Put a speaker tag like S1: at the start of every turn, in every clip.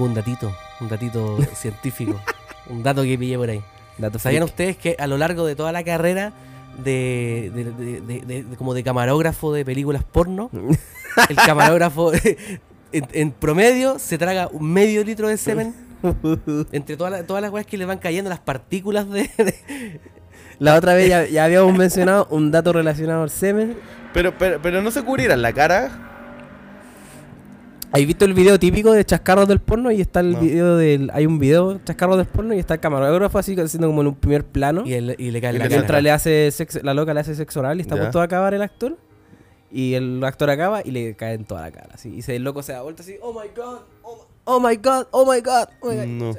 S1: tengo un datito, un datito científico, un dato que pillé por ahí.
S2: Dato
S1: ¿Sabían
S2: freak.
S1: ustedes que a lo largo de toda la carrera de, de- de- de- de- de- como de camarógrafo de películas porno, el camarógrafo en, en promedio se traga un medio litro de semen entre todas las, todas las weas que le van cayendo las partículas de, de-
S2: La otra vez ya, ya habíamos mencionado un dato relacionado al semen.
S3: Pero, pero, pero no se cubrirán la cara.
S2: ¿Has visto el video típico de chascarros del porno? Y está el
S3: No.
S2: video del. Hay un video de chascarros del porno y está el camarógrafo así haciendo como en un primer plano.
S1: y, el- y le cae en
S3: Y
S1: la
S2: Mientras
S1: cara.
S2: le hace sexo- la loca le hace sexo oral y está a punto de acabar el actor. Y el actor acaba y le cae en toda la cara. Así. Y se- el loco se da vuelta así, oh my god, oh my, oh my god, oh my god. oh my god".
S3: No.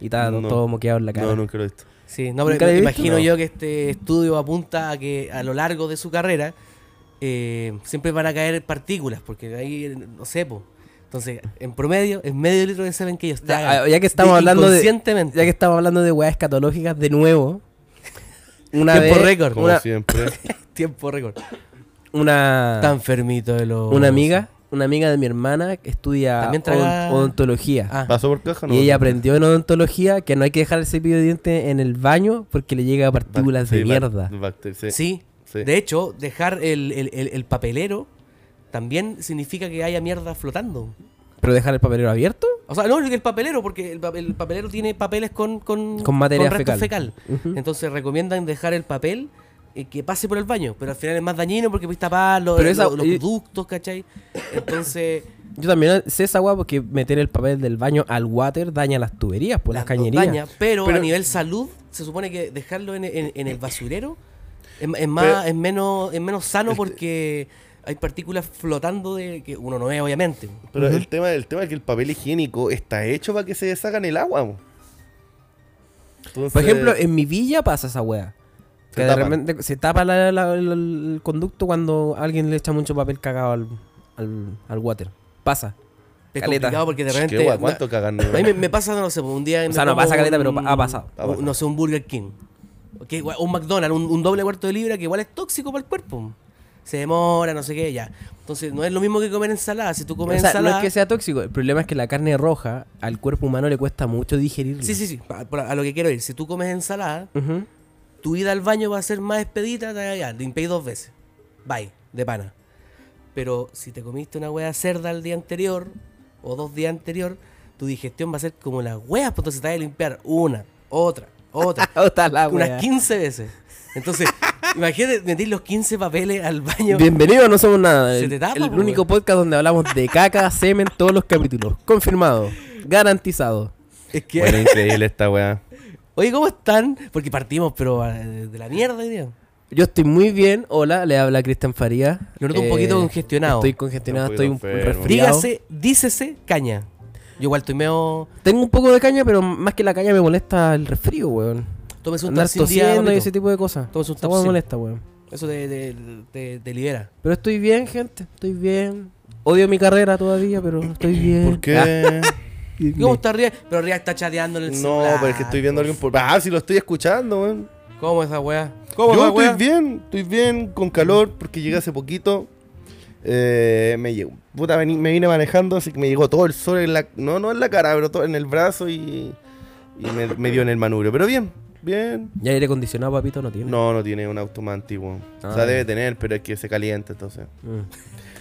S2: Y está
S3: No.
S2: todo moqueado en la cara.
S3: No, nunca lo he visto.
S1: Sí, no, pero
S2: ¿Nunca lo
S1: me imagino
S3: No.
S1: yo que este estudio apunta a que a lo largo de su carrera eh, siempre van a caer partículas, porque ahí, no sé, po. Entonces, en promedio, es medio litro de semen que ellos
S2: Ya,
S1: tragan.
S2: ya que estamos hablando de-
S1: inconscientemente.
S2: Ya que estamos hablando de weas escatológicas de nuevo. Una
S1: Tiempo
S2: vez,
S1: récord.
S3: Como
S2: Una,
S3: siempre.
S1: Tiempo récord.
S2: una,
S1: Está enfermito de los...
S2: una amiga, una amiga de mi hermana que estudia
S1: También traga-
S2: odont- odontología.
S1: Ah,
S3: ¿Pasó por caja? No.
S2: Y ella aprendió en odontología que no hay que dejar el cepillo de dientes en el baño porque le llega partículas de
S3: Sí,
S2: mierda.
S3: sí.
S1: Sí. De hecho, dejar el, el- el- el papelero también significa que haya mierda flotando.
S2: ¿Pero dejar el papelero abierto?
S1: O sea, no, el papelero, porque el, pa- el papelero tiene papeles con, con,
S2: Con materia fecal.
S1: Entonces recomiendan dejar el papel eh, que pase por el baño, pero al final es más dañino porque puedes tapar los,
S2: esa-
S1: los- los
S2: y-
S1: ductos, ¿cachai? Entonces,
S2: Yo también sé esa weá porque meter el papel del baño al water daña las tuberías, por las, cañerías.
S1: daña, pero,
S3: Pero-
S1: a nivel salud, se supone que dejarlo en, en- en el basurero es, es más, es menos, es menos sano porque hay partículas flotando de que uno no ve, obviamente.
S3: Pero el, tema, el tema es que el papel higiénico está hecho para que se deshaga en el agua. Entonces,
S2: Por ejemplo, en mi villa pasa esa weá.
S3: Se
S2: Que de repente se tapa la- la- la- el conducto cuando alguien le echa mucho papel cagado al, al, al water. Pasa.
S1: Es
S2: Caleta.
S1: complicado porque de
S3: ¿qué
S1: repente...
S3: guay, ¿Cuánto cagan?
S1: A mí me, me pasa, no sé, pues, un día...
S2: O sea, no pasa caleta, pero
S1: un-
S2: ha pasado.
S3: Ha pasado.
S1: un- No sé, un Burger King. Ok, igual- un McDonald's, un, un doble cuarto de libra que igual es tóxico para el cuerpo. Se demora, no sé qué, ya. Entonces, no es lo mismo que comer ensalada. Si tú comes
S2: O sea, no
S1: ensalada...
S2: es que sea tóxico, el problema es que la carne roja al cuerpo humano le cuesta mucho digerirla.
S1: Sí, sí, sí. A, lo que quiero ir. Si tú comes ensalada, tu ida al baño va a ser más expedita, ya, ya, limpiáis dos veces. Bye, de pana. Pero si te comiste una hueá cerda el día anterior o dos días anterior, tu digestión va a ser como las hueas, pues entonces te vas a limpiar una, otra, otra,
S2: Otra la
S1: unas
S2: wea.
S1: 15 veces. Entonces, imagínate meter los 15 papeles al baño.
S2: Bienvenido a No Somos Nada,
S1: Se
S2: el,
S1: te tapa,
S2: el
S1: po,
S2: único podcast donde hablamos de caca, semen, todos los capítulos. Confirmado, garantizado.
S1: Es que,
S3: Bueno, increíble esta weá.
S1: oye, ¿cómo están? Porque partimos, pero eh, de la mierda, día.
S2: Yo estoy muy bien, hola, le habla Cristian Faría.
S1: Lo noto un poquito congestionado.
S2: Estoy congestionado,
S3: Un
S2: estoy un
S3: enfermo.
S2: resfriado.
S1: Dígase, dícese caña. Yo igual estoy medio...
S2: Tengo un poco de caña, pero más que la caña me molesta el resfrío, weón.
S1: Tómese un
S2: Andar tosiendo y ese tipo de cosas.
S1: Tómese un
S2: me molesta, weón.
S1: Eso te, te, te- te libera.
S2: Pero estoy bien, gente, estoy bien. Odio mi carrera todavía, pero estoy bien.
S3: ¿Por qué?
S1: ¿Y ¿Cómo está Ria? Pero Ria está chateando en el
S3: No,
S1: celular.
S3: pero es que estoy viendo a alguien por. Ah, si lo estoy escuchando, weón.
S1: ¿Cómo esa weá?
S3: Yo
S1: esa
S3: estoy
S1: weá?
S3: bien, estoy bien, con calor, porque llegué hace poquito. Eh, me llegó, puta, vení- me vine manejando, así que me llegó todo el sol en la, no, no en la cara, pero todo en el brazo y, y me, me dio en el manubrio. Pero bien, bien.
S2: ¿Y aire acondicionado, papito, no tiene?
S3: No, no tiene un auto más antiguo.
S2: Ah,
S3: o sea,
S2: ya.
S3: debe tener, pero es que se calienta, entonces.
S2: Mm.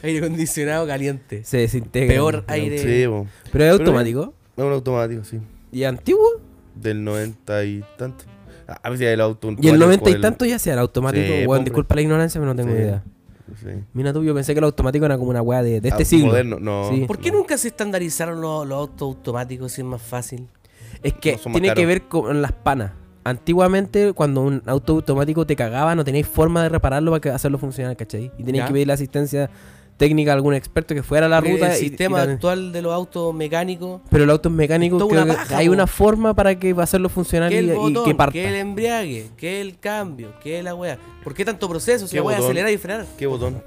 S1: Aire acondicionado caliente.
S2: Se desintegra.
S1: Peor
S2: el
S1: aire.
S3: Sí, bo.
S2: Pero es
S3: Pero
S2: automático.
S3: es un automático, sí.
S2: ¿Y antiguo?
S3: Del 90 y tanto. Ah, A ver si el auto.
S2: Y el 90 y tanto ya sea el automático.
S3: Sí, hombre.
S2: disculpa la ignorancia, pero no tengo
S3: Sí.
S2: idea.
S3: Sí.
S2: Mira tú, yo pensé que el automático era como una weá de, de este
S3: Ah,
S2: siglo.
S3: Moderno, no.
S2: Sí.
S1: ¿Por qué nunca se estandarizaron los, los autos automáticos si es más fácil?
S2: Es que
S3: No
S2: tiene que ver con las panas. Antiguamente, cuando un auto automático te cagaba, no tenéis forma de repararlo para hacerlo funcionar, ¿cachai? Y tenéis que pedir la asistencia técnica a algún experto que fuera a la ruta.
S1: el
S2: y-
S1: sistema
S2: y
S1: actual de los autos mecánicos,
S2: Pero el auto es mecánico,
S1: Es toda
S2: creo
S1: una
S2: que hay una forma para que hacerlo funcionar
S1: que
S2: y,
S1: el
S2: y
S1: botón,
S2: que parta.
S1: que el embriague, que el cambio, que la weá. ¿Por qué tanto proceso si
S3: ¿Qué
S1: la weá acelerar y frenar?
S3: ¿Qué botón?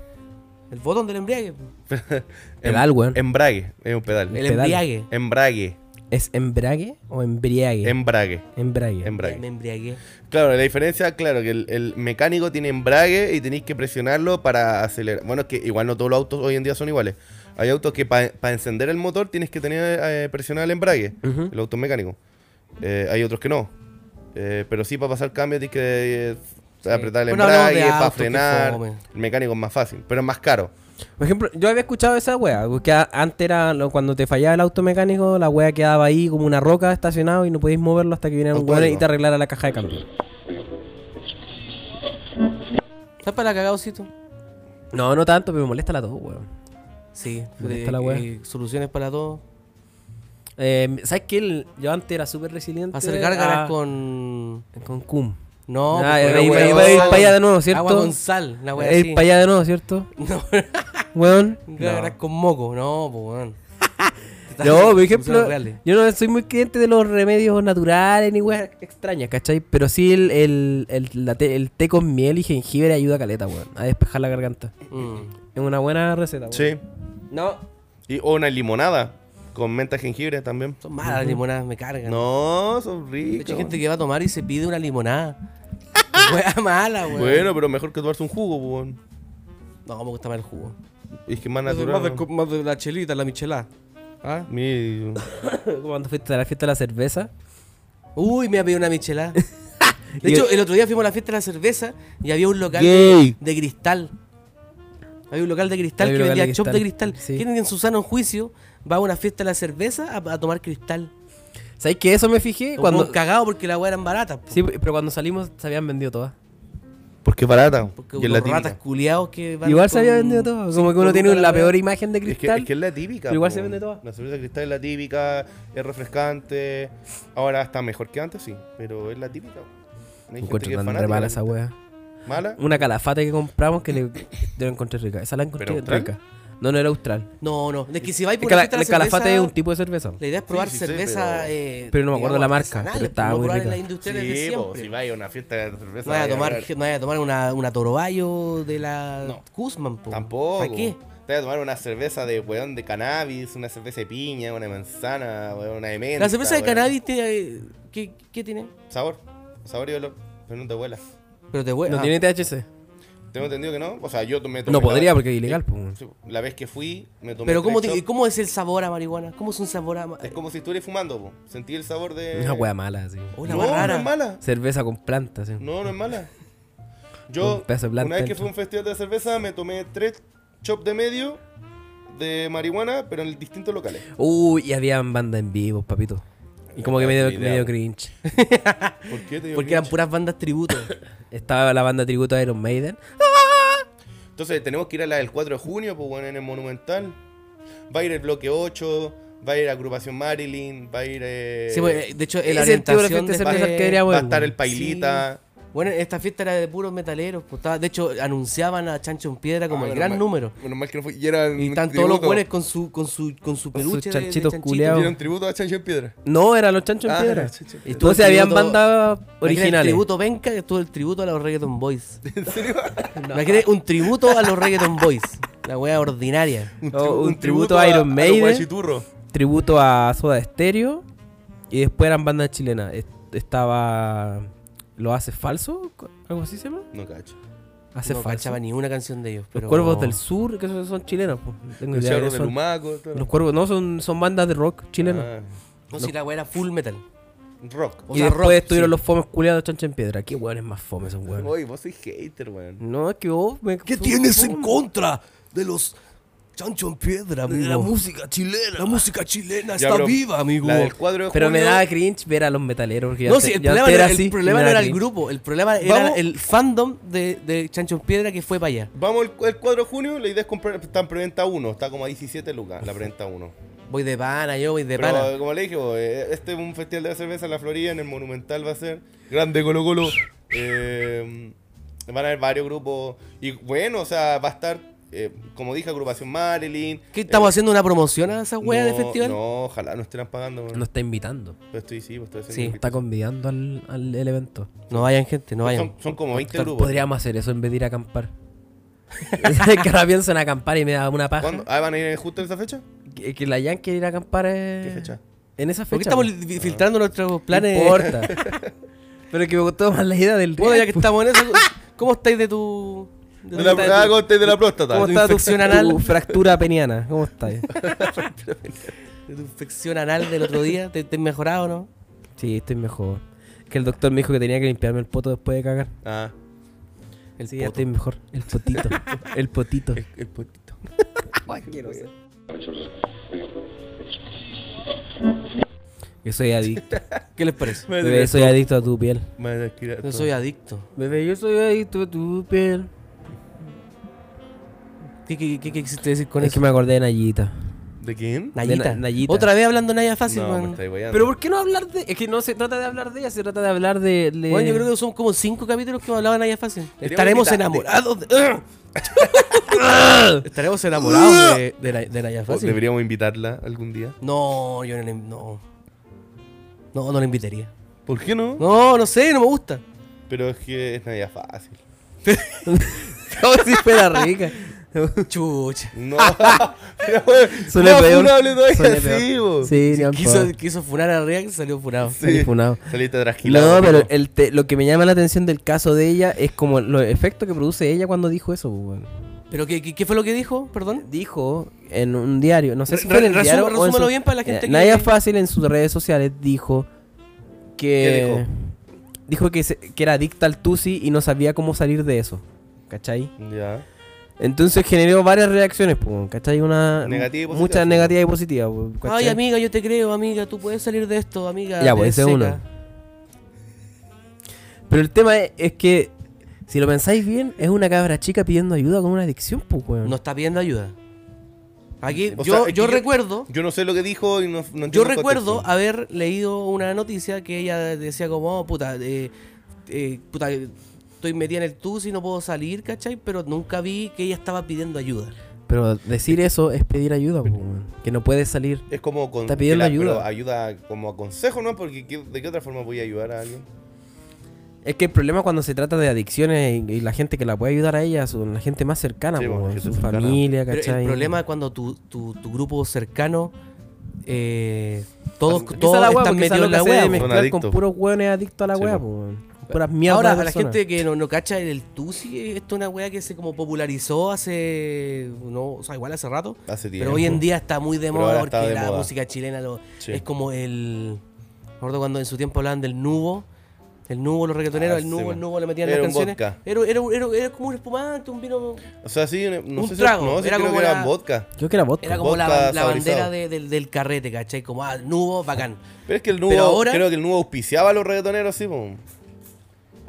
S1: El botón del embriague.
S2: Pedal, weón.
S3: Embrague, es un pedal.
S1: El
S2: pedal.
S1: embriague.
S3: Embrague.
S2: ¿Es embrague o embriague?
S3: Embrague.
S2: embrague.
S3: Embrague.
S1: Me embriagué.
S3: Claro, la diferencia, claro, que el, el mecánico tiene embrague y tenéis que presionarlo para acelerar. Bueno, es que igual no todos los autos hoy en día son iguales. Hay autos que para encender el motor tienes que tener eh, presionar el embrague, el auto mecánico. Eh, hay otros que no. Eh, pero sí, para pasar cambio tienes que eh, apretar el
S1: Bueno,
S3: embrague, para frenar. El mecánico es más fácil, pero es más caro.
S2: Por ejemplo, yo había escuchado esa wea, que antes era cuando te fallaba el auto mecánico, la wea quedaba ahí como una roca estacionado y no podíais moverlo hasta que viniera un weón y te arreglara la caja de cambio.
S1: ¿Estás para la cagaocito?
S2: No, no tanto, pero me molesta la todo, weón.
S1: Sí.
S2: Me
S1: de-
S2: gusta la wea.
S1: eh, soluciones para todo.
S2: Eh, ¿Sabes qué? Yo antes era súper resiliente.
S1: Hacer gárgaras
S2: a-
S1: con.
S2: Con cum.
S1: No,
S2: Ah,
S1: pues,
S2: iba-
S1: con
S2: iba- a
S1: con
S2: ir
S1: sal.
S2: para allá de nuevo, ¿cierto?
S1: Agua con sal, una wea
S2: Ir para allá de nuevo, ¿cierto?
S1: No,
S2: Weón.
S1: gárgaras con moco. No, pues weón.
S2: No, por ejemplo, yo no soy muy cliente de los remedios naturales ni weas extrañas, ¿cachai? Pero sí el, el, el, la té, el té con miel y jengibre ayuda a caleta, weón, a despejar la garganta.
S1: Mm.
S2: Es una buena receta, weón.
S3: Sí.
S2: No.
S3: Y, o una limonada con menta jengibre también.
S1: Son malas las limonadas, me cargan.
S3: No, son
S1: hecho, hay gente que va a tomar y se pide una limonada. Qué Wea mala, weón.
S3: Bueno, pero mejor que tomarse un jugo, pues, weón.
S1: No, me gusta más el jugo.
S3: Es que más natural.
S1: más de- más de la chelita, la michelada. ¿Ah?
S3: Mi-
S2: Cuando fuiste a la fiesta de la cerveza.
S1: Uy, me ha pedido una michelada. De
S2: Y-
S1: hecho, el otro día fuimos a la fiesta de la cerveza y había un local
S3: Gay.
S1: de, de cristal. Había un local de cristal
S2: Había
S1: que
S2: un local
S1: vendía
S2: de
S1: chop de
S2: cristal,
S1: cristal.
S2: sí.
S1: ¿Quién en su sano juicio va a una fiesta de la cerveza a, a tomar cristal?
S2: ¿Sabes qué? Eso me fijé
S1: Cuando
S2: cuando...
S1: cagado porque las weas eran baratas. po.
S2: Sí, pero cuando salimos se habían vendido todas.
S3: Porque es barata.
S1: Porque
S3: y es la
S1: ratas culiados que van
S2: Igual se había vendido todas. Como que uno tiene la peor imagen de
S3: Es que,
S2: cristal.
S3: es que es la típica.
S2: Pero igual
S3: po.
S2: se vende toda.
S3: La cerveza de cristal es la típica, es refrescante. Ahora está mejor que antes, sí. Pero es la típica. po. Hay gente que
S2: tan
S3: fanática
S2: mala esa
S3: la-
S2: wea.
S3: ¿Mala?
S2: Una calafate que compramos que le, yo la encontré rica. Esa la encontré
S3: ¿Pero Austral?
S2: No, no era austral.
S1: No, no. Es que si vais
S2: Es
S1: por
S2: que
S1: una
S2: la,
S1: de
S2: el
S1: la
S2: calafate
S1: cerveza,
S2: es un tipo de cerveza.
S1: La idea es probar
S3: Sí, sí
S1: cerveza.
S3: pero-
S1: eh,
S2: Pero no me acuerdo
S1: digamos,
S2: la marca, pero estaba muy
S1: probar
S2: rica.
S1: de
S3: Sí, po,
S1: siempre.
S3: si vais a una fiesta de cerveza.
S1: No vaya a tomar,
S3: ver-
S1: no vaya a tomar una, una Torobayo de la
S3: No.
S1: Guzmán, po.
S3: Tampoco.
S1: ¿Para qué?
S3: Te vas a tomar una cerveza de weón de cannabis, una cerveza de piña, una de manzana, weón, una de menta.
S1: La cerveza de
S3: weón.
S1: cannabis, tiene, ¿qué, ¿qué tiene?
S3: Sabor. Sabor y olor. Pero no te huela.
S1: Pero te huele.
S2: No
S1: ah,
S2: tiene THC.
S3: Tengo entendido que no. O sea, yo me tomé.
S2: No
S3: la-
S2: podría porque es ilegal.
S3: Sí, La vez que fui, me tomé.
S1: Pero ¿cómo, te-. ¿cómo es el sabor a marihuana? ¿Cómo es un sabor a
S3: Es como si estuvieras fumando, po. Sentí el sabor de.
S2: Una wea mala, así.
S1: Oh, la
S3: no,
S1: rara.
S3: no es mala.
S2: Cerveza con plantas, sí.
S3: No, no es mala. Yo,
S2: Un
S3: una vez que a un festival de cerveza, me tomé tres chops de medio de marihuana, pero en distintos locales.
S2: Uy, y habían bandas en vivo, papito. Y como que medio, medio cringe.
S3: ¿Por qué te digo
S1: Porque eran
S3: cringe?
S1: puras bandas tributo.
S2: Estaba la banda tributo a Iron Maiden.
S3: Entonces tenemos que ir a la del 4 de junio, pues bueno, en el Monumental. Va a ir el bloque 8, va a ir Agrupación Marilyn, va a ir. eh,
S1: Sí, pues, de hecho,
S2: el de
S1: orientación
S2: de
S1: de-
S2: que queríamos
S3: va a estar el Pailita.
S1: Bueno, esta fiesta era de puros metaleros. pues, estaba- de hecho, anunciaban a Chancho en Piedra como
S3: Ah,
S1: el gran
S3: mal-
S1: número.
S3: Menos mal que no fue. Y eran
S1: Y
S3: un
S1: están todos los buenos con su, con su, con su
S2: Con sus
S1: peluche de,
S2: chanchitos
S3: era un tributo a Chancho en Piedra.
S2: No, eran los chanchos en
S3: Ah,
S2: piedra.
S3: Chancho
S1: Y el
S2: Entonces habían bandas
S1: Imagínate El
S2: originales.
S1: tributo Venca, que estuvo el tributo a los Reggaeton Boys.
S3: ¿En serio?
S1: Imagínate un tributo a los Reggaeton Boys. La wea ordinaria.
S2: Oh, un tributo a Iron
S3: los
S2: Maiden.
S3: guachiturros.
S2: tributo a Soda Stereo. Y después eran bandas chilenas. Est- Estaba. ¿Lo hace falso? ¿Algo así se llama?
S3: No cacho.
S2: Hace
S1: no
S2: falso.
S1: cachaba ni una canción de ellos.
S2: Los
S1: Pero...
S2: Cuervos del Sur, que esos son chilenos. pues. No tengo idea de son.
S3: Lumaco. todo.
S2: Los cuervos, no, son, son bandas de rock chilenos.
S3: Ah,
S1: No, si la wea era full metal.
S3: rock.
S1: O
S2: y
S1: sea,
S2: después
S1: rock,
S2: estuvieron
S1: sí.
S2: los fomes culiados chancho en piedra. Qué weones más fomes son weones.
S3: Oye, vos sois hater, weón.
S2: No, es que vos me.
S1: ¿Qué
S2: son
S1: tienes en
S2: fomes.
S1: contra de los Chancho en Piedra, amigo?
S2: La música chilena.
S1: La música chilena
S3: Ya,
S1: está viva, amigo.
S3: La del cuadro de
S2: Pero me
S3: junio-
S2: daba cringe ver a los metaleros. Porque
S1: No,
S2: antes-
S1: sí, el
S2: yo
S1: problema,
S2: antes
S1: no era,
S2: así,
S1: el, problema
S2: me
S1: no
S2: daba
S1: era el
S2: cringe.
S1: grupo, el problema era
S3: Vamos.
S1: el fandom de, de Chancho en Piedra que fue para allá.
S3: Vamos el, el 4 de junio, la idea es comprar, está en preventa 1, está como a 17 lucas la preventa 1.
S1: Voy de pana, yo voy de
S3: Pero
S1: pana.
S3: como le dije, bo, eh, este es un festival de la cerveza en la Florida, en el Monumental va a ser. Grande Colo Colo. Eh, van a haber varios grupos. Y bueno, o sea, va a estar, eh, como dije, agrupación Marilyn.
S1: ¿Qué estamos
S3: eh,
S1: haciendo una promoción a esa wea de
S3: no,
S1: festival?
S3: No, ojalá no estén pagando.
S2: No está invitando.
S3: Pero estoy, sí, pues, estoy
S1: Sí.
S2: Está convidando al, al el evento.
S1: No vayan, gente, no vayan.
S3: son, son como 20 grupos.
S2: Podríamos hacer eso en vez de ir a acampar. que ahora pienso en acampar y me da una paja.
S3: ¿Cuándo? Ah, ¿van a ir justo en esa fecha?
S2: Que, que la Yankee ir a acampar es...
S3: ¿Qué fecha?
S2: En esa
S1: ¿Por qué
S2: fecha.
S1: estamos filtrando nuestros planes?
S2: No importa. Pero que me gustó más la idea del
S1: Bueno, ya que estamos en eso, ¿cómo estáis de tu.
S3: De la, ah, de la próstata.
S1: ¿Cómo está tu infección anal?
S2: Tu fractura peniana. ¿Cómo estás?
S1: de tu infección anal del otro día? ¿Te, te has mejorado o no?
S2: Sí, estoy mejor. Que el doctor me dijo que tenía que limpiarme el poto después de cagar.
S3: Ah,
S1: El
S2: Sí, ya
S1: poto.
S2: estoy mejor. El potito. el potito.
S3: el, el potito.
S2: Que soy adicto.
S1: ¿Qué les parece?
S2: Bebé, soy adicto a tu piel.
S1: Yo soy adicto.
S2: Bebé, yo soy adicto a tu piel.
S1: ¿Qué, qué, qué, qué quisiste decir con
S2: es
S1: eso?
S2: que me acordé de Nayita.
S3: ¿De quién?
S1: Nayita.
S2: de Na- Nayita.
S1: Otra vez hablando de Naya Fácil,
S3: no.
S2: Pero ¿por qué no hablar de...? Es que no se trata de hablar de ella, se trata de hablar de... de-
S1: Bueno, yo creo que son como cinco capítulos que hablaban de Naya Fácil. Estaremos enamorados de... Estaremos enamorados de, de, Naya
S3: O
S1: Fácil.
S3: Deberíamos invitarla algún día.
S1: No, yo no, le- no. No, no la invitaría.
S3: ¿Por qué no?
S1: No, no sé, no me gusta.
S3: Pero es que es nada fácil.
S2: Como si fuera rica.
S1: Chucha.
S3: No. Mira, weón, funable todavía,
S2: Suele
S3: sí.
S2: Sí,
S1: Quiso, quiso funar a React y salió funado.
S3: Sí.
S2: Salí funado.
S3: Saliste trasquilado.
S2: No, pero el te- lo que me llama la atención del caso de ella es como los efectos que produce ella cuando dijo eso. pues, weón.
S1: ¿Pero qué, qué, qué fue lo que dijo? Perdón.
S2: Dijo en un diario, no sé si
S1: Re-
S2: fue en el diario o en
S1: resúmelo
S2: su-
S1: bien para la gente
S2: Eh,
S1: que-
S2: Naya Fácil en sus redes sociales dijo que...
S3: ¿Qué dijo?
S2: dijo que, se- que era adicta al Tusi y no sabía cómo salir de eso. ¿Cachai?
S3: Ya.
S2: Entonces generó varias reacciones, pues, ¿cachai? Una,
S3: Negativa y positiva,
S2: Muchas negativas y positivas. pues, ¿cachai?
S1: Ay, amiga, yo te creo, amiga. Tú puedes salir de esto, amiga.
S2: Ya, pues, ese es uno. Pero el tema es, es que, si lo pensáis bien, es una cabra chica pidiendo ayuda con una adicción, pues, weón.
S1: No está pidiendo ayuda. Aquí, yo,
S3: sea,
S1: yo
S3: yo-
S1: recuerdo...
S3: Yo no sé lo que dijo y no, no entiendo
S1: Yo recuerdo
S3: contexto.
S1: haber leído una noticia que ella decía como, oh, puta, eh, eh, puta, estoy metida en el TUS y no puedo salir, ¿cachai? Pero nunca vi que ella estaba pidiendo ayuda.
S2: Pero decir eso es pedir ayuda, pues. Que no puedes salir.
S3: Es como con,
S2: Está pidiendo ayuda.
S3: pero ayuda como consejo, ¿no? Porque ¿qué- ¿de qué otra forma voy a ayudar a alguien?
S2: Es que el problema cuando se trata de adicciones y, y la gente que la puede ayudar a ella son la gente más cercana,
S3: Sí, bueno,
S2: weón,
S3: gente
S2: su
S3: cercana.
S2: familia,
S1: Pero
S2: ¿cachai?
S1: el problema es cuando tu, tu, tu grupo cercano, eh, todos,
S3: Esa es
S1: todos
S2: la
S1: están
S2: porque esa
S1: metidos en la
S2: loca se
S1: wea.
S2: debe
S1: po.
S2: mezclar con puros hueones adictos a la
S3: Sí, po.
S2: pues, weón. Puras mierdas
S1: Ahora, a la gente que no, no cacha el TUSI, esto es una wea que se como popularizó hace, no, o sea, igual hace rato.
S3: Hace tiempo.
S1: Pero hoy en día está muy de moda porque
S3: de
S1: la
S3: moda.
S1: música chilena lo-
S3: Sí.
S1: es como el. Me acuerdo cuando en su tiempo hablaban del nubo. El nubo, los reggaetoneros,
S3: Ah,
S1: el nubo, el nubo le metían
S3: Era
S1: las
S3: un
S1: canciones.
S3: vodka.
S1: Era, era, era, era como un espumante, un vino.
S3: O sea, sí, no
S1: Un
S3: sé
S1: trago,
S3: si, no,
S1: era
S3: creo
S1: como
S3: que era
S1: la-
S3: vodka.
S2: Creo que era vodka.
S1: Era como la,
S3: Vodka
S1: la
S3: saborizado.
S1: bandera de- del, del carrete, ¿cachai? Como, ah, nubo, bacán.
S3: Pero es que el nubo,
S1: ahora-
S3: creo que el nubo auspiciaba a los reggaetoneros, sí, po.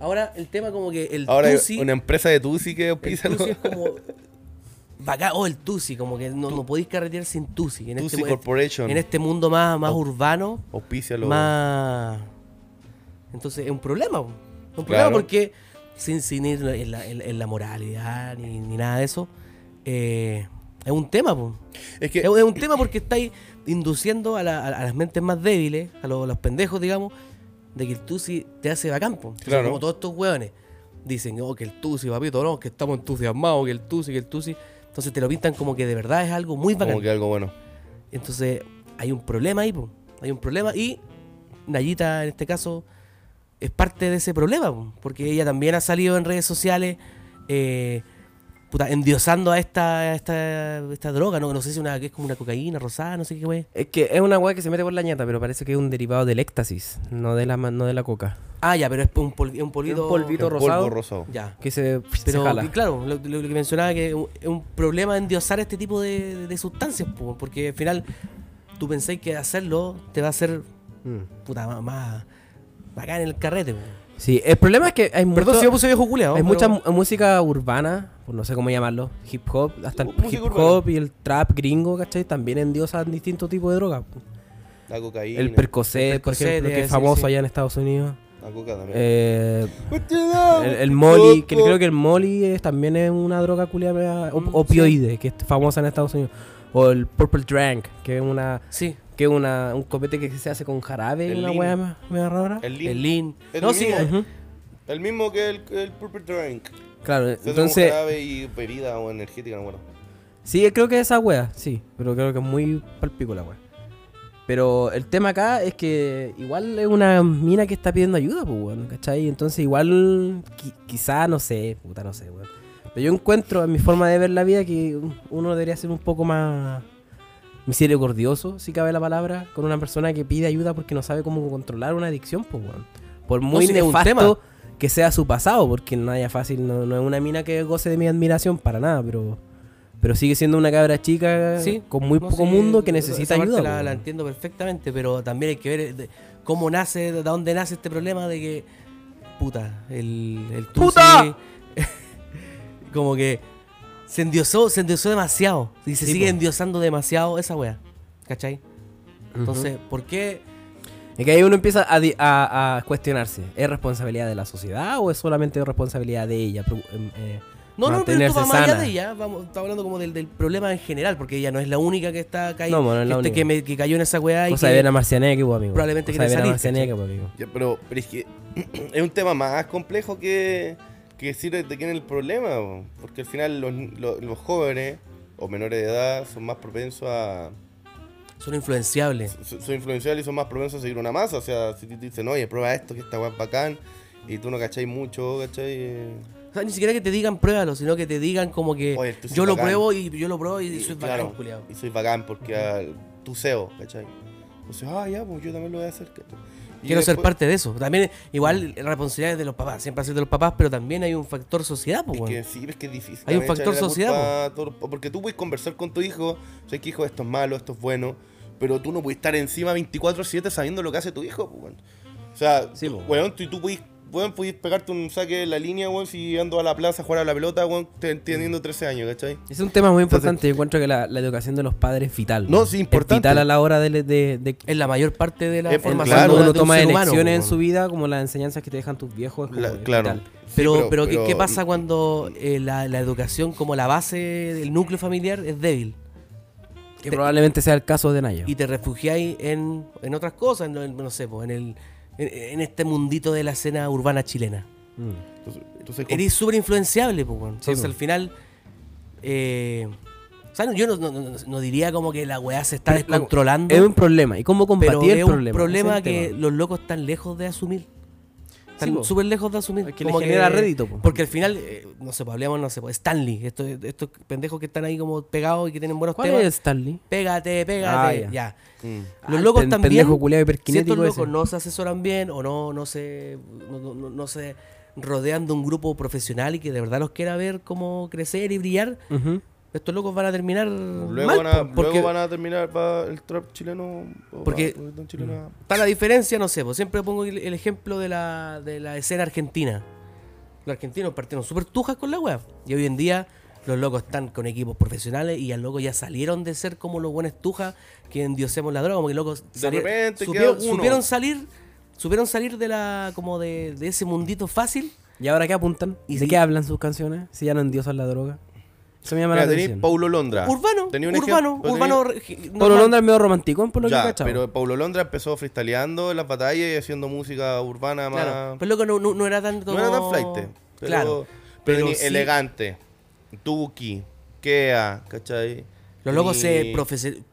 S1: Ahora el tema como que el
S3: Ahora hay
S1: Tusi.
S3: una empresa de Tusi que
S1: El
S3: auspicia
S1: Tusi es como. Bacán, oh, el Tusi, como que no, no podéis carretear sin Tusi. En,
S3: Tusi
S1: este,
S3: Corporation.
S1: en este mundo más, más urbano,
S3: auspicia los...
S1: más. Entonces es un problema. Es un problema porque, sin, sin ir en la, en- en la moralidad ni, ni nada de eso, eh, es un tema. po.
S3: Es que
S1: Es, es un tema porque estáis induciendo a, la- a las mentes más débiles, a los, a los pendejos, digamos, de que el Tusi te hace bacán. po. Entonces,
S3: Claro.
S1: Como todos estos hueones dicen, oh, que el Tusi, papito, no, que estamos entusiasmados, que el Tusi, que el Tusi. Entonces te lo pintan como que de verdad es algo muy bacán.
S3: como que algo bueno.
S1: Entonces hay un problema ahí, po. hay un problema y Nayita en este caso es parte de ese problema, po, porque ella también ha salido en redes sociales eh, puta, endiosando a esta, a esta, esta droga, no, no sé si una, que es como una cocaína rosada, no sé qué wey.
S2: Es que es una weá que se mete por la ñata, pero parece que es un derivado del éxtasis, no de la, ma- no de la coca.
S1: Ah, ya, pero es un, polvi- un polvito.
S2: Un polvito rosado.
S3: polvo rosado.
S1: Ya.
S2: Que se, se
S1: Pero
S2: jala.
S1: y claro, lo, lo que mencionaba que es un- es un problema endiosar este tipo de, de sustancias, po, porque al final tú pensáis que hacerlo te va a hacer
S2: Mm.
S1: puta, más, más bacán en el carrete. po.
S2: Sí, el problema es que hay,
S1: Perdón
S2: mucho-
S1: si yo puse viejo culeado.
S2: hay
S1: pero-
S2: mucha mu- música urbana, pues no sé cómo llamarlo, hip hop, hasta el
S3: Música
S2: hip
S3: urbana.
S2: hop y el trap gringo, ¿cachai? También endiosan distintos tipos de drogas.
S3: La cocaína.
S2: El Percocet,
S1: El
S2: por
S1: Percocet,
S2: ejemplo, que es famoso
S1: sí.
S2: allá en Estados Unidos.
S3: La coca también.
S2: Eh, el, el Molly, que creo que el Molly es, también es una droga culiada
S1: Mm,
S2: opioide, que es famosa en Estados Unidos. O el Purple Drank, que es una
S1: Sí,
S2: que es una, un copete que se hace con jarabe,
S3: El
S2: una weá me- media rara.
S3: El lean.
S1: el lean.
S3: El
S1: no, sí, eh.
S3: El mismo que el, el Purple Drink.
S2: Claro,
S3: Se hace
S2: entonces,
S3: jarabe y bebida o energética, no bueno.
S2: sí, creo que esa wea, sí, pero creo que es muy palpico la wea. Pero el tema acá es que igual es una mina que está pidiendo ayuda, pues, weón, ¿cachai? Entonces igual qui- quizá, no sé, puta, no sé, weón. Pero yo encuentro en mi forma de ver la vida que uno debería ser un poco más misericordioso, si cabe la palabra, con una persona que pide ayuda porque no sabe cómo controlar una adicción, pues, weón. Por muy
S1: tema.
S2: nefasto que sea su pasado, porque no haya fácil, no, no es una mina que goce de mi admiración para nada, pero... Pero sigue siendo una cabra chica
S1: Sí,
S2: con muy
S1: No,
S2: poco
S1: sí,
S2: mundo que necesita ayuda.
S1: La,
S2: weón.
S1: entiendo perfectamente, pero también hay que ver eh, de- cómo nace, de dónde nace este problema de que, puta, el, el
S2: ¡Puta!
S1: como que se endiosó, se endiosó demasiado y se
S2: Sí,
S1: sigue
S2: po.
S1: endiosando demasiado esa wea, ¿cachai? Entonces, ¿por qué?
S2: Es que ahí uno empieza a, a- a cuestionarse. ¿Es responsabilidad de la sociedad o es solamente responsabilidad de ella? Em, eh,
S1: No, no, pero esto va más allá de ella, vamos, está hablando como del, del problema en general, porque ella no es la única que está caída,
S2: No, no es la
S1: que,
S2: única.
S1: me- que cayó en esa weá y
S2: Cosa
S1: que-
S2: de Vera Marcianeque, pues, amigo.
S1: Probablemente
S2: Vera
S1: salir,
S2: Marcianeque, pues, amigo.
S3: Ya, pero, pero es que es un tema más complejo que, que decir de quién es el problema, po. porque al final los, los- los jóvenes o menores de edad son más propensos a...
S1: son influenciables.
S3: Son, son influenciables y son más propensos a seguir una masa, o sea, si te dicen, oye, prueba esto, que esta weá es bacán, y tú no cacháis mucho, ¿cachai? Eh,
S1: O sea, ni siquiera que te digan pruébalo, sino que te digan como que
S3: Oye, tú
S1: yo lo
S3: bacán.
S1: pruebo y yo lo pruebo y,
S3: y-
S1: soy
S3: claro,
S1: bacán, culiao.
S3: y soy bacán porque ah, tu SEO, ¿cachai? Entonces, ah, ya, pues yo también lo voy a hacer. ¿cachai?
S1: Quiero ser parte de eso. También, igual, la responsabilidad es de los papás, siempre ha sido de los papás, pero también hay un factor sociedad, pues,
S3: Es que sí, es que es difícil.
S1: Hay un factor sociedad,
S3: todo- porque tú puedes conversar con tu hijo, sabes que hijo, esto es malo, esto es bueno, pero tú no puedes estar encima 24-7 sabiendo lo que hace tu hijo, pues, weón. O sea,
S2: Sí,
S3: tú-
S2: pues.
S3: weón, tú, tú puedes, weón, puedes pegarte un saque en la línea, weón, si ando a la plaza a jugar a la pelota, weón, te- teniendo 13 años, ¿cachai?
S2: Es un tema muy
S3: Entonces-
S2: importante. Yo encuentro que la, la educación de los padres es vital.
S3: No, sí, importante.
S2: Es vital a la hora de, de, de-
S1: Es la mayor parte de la formación
S3: claro,
S1: de,
S2: cuando uno
S1: de un
S2: toma
S1: humano,
S2: elecciones en su vida, como las enseñanzas que te dejan tus viejos. es como
S3: La-
S2: es
S3: claro.
S2: vital.
S3: Sí,
S1: Pero, pero, ¿qué,
S3: pero-
S1: qué pasa cuando eh, la, la educación como la base del núcleo familiar es débil?
S2: Que
S1: Te-
S2: probablemente sea el caso de Naya.
S1: y te refugiáis en, en otras cosas, en, en- no sé, pues, en, el, en, en este mundito de la escena urbana chilena.
S2: Mm.
S3: Entonces, entonces,
S1: Eres súper influenciable, pues. Entonces al final. Eh, o sea, yo no, no- no- diría como que la weá se está
S2: Pero
S1: descontrolando.
S2: Es un problema. ¿Y cómo combatir
S1: pero
S2: el
S1: es un
S2: problema?
S1: problema,
S2: es el
S1: que
S2: tema.
S1: los locos están lejos de asumir. Están súper lejos de asumir.
S2: Que
S1: Como
S2: genera rédito, po.
S1: Porque al final, eh, no sé, pues, hablemos, no sé, pues, Stanley, estos, estos pendejos que están ahí como pegados y que tienen buenos
S2: ¿Cuál
S1: temas.
S2: es Stanley?
S1: Pégate,
S2: Ah,
S1: pégate,
S2: ya.
S1: ya.
S3: mm.
S1: Los
S2: Ah,
S1: locos también.
S2: pendejo culiao
S1: Si
S2: hiperkinético
S1: estos locos
S2: ese.
S1: no se asesoran bien o no, no se. No, no- no- se rodean de un grupo profesional y que de verdad los quiera ver cómo crecer y brillar,
S2: Ujú.
S1: Estos locos van a terminar
S3: Luego,
S1: mal,
S3: van a,
S1: po, porque
S3: luego van a terminar para el trap chileno. o
S1: Porque-
S3: chileno.
S1: está la diferencia, no sé, pues siempre pongo el, el ejemplo de la, de la escena argentina. Los argentinos partieron súper tujas con la web y hoy en día los locos están con equipos profesionales y al loco ya salieron de ser como los buenos tujas que endiosemos la droga, como que locos
S3: De repente
S1: supieron,
S3: queda uno.
S1: supieron salir, supieron salir de la como de, de ese mundito fácil
S2: ¿Y ahora qué apuntan?
S1: Y
S2: ¿De
S1: si-
S2: qué hablan sus canciones? Si ya no endiosan la droga. Eso me llama
S3: Mira,
S2: la atención.
S3: Paulo Londra.
S1: urbano,
S3: Tenía un
S1: urbano,
S3: ejemplo,
S1: urbano,
S3: tenía-
S1: regi-
S2: Pablo
S1: normal.
S2: Londra es medio romanticón por lo que he
S3: Ya,
S2: cachado.
S3: pero Paulo Londra empezó freestyleando en las batallas y haciendo música urbana más.
S1: Claro, pero loco no, no, no era tanto
S3: no era tan flight. Pero,
S1: claro,
S3: pero,
S1: sí-
S3: elegante. Tuki, Kea, ¿cachai?
S1: Los locos se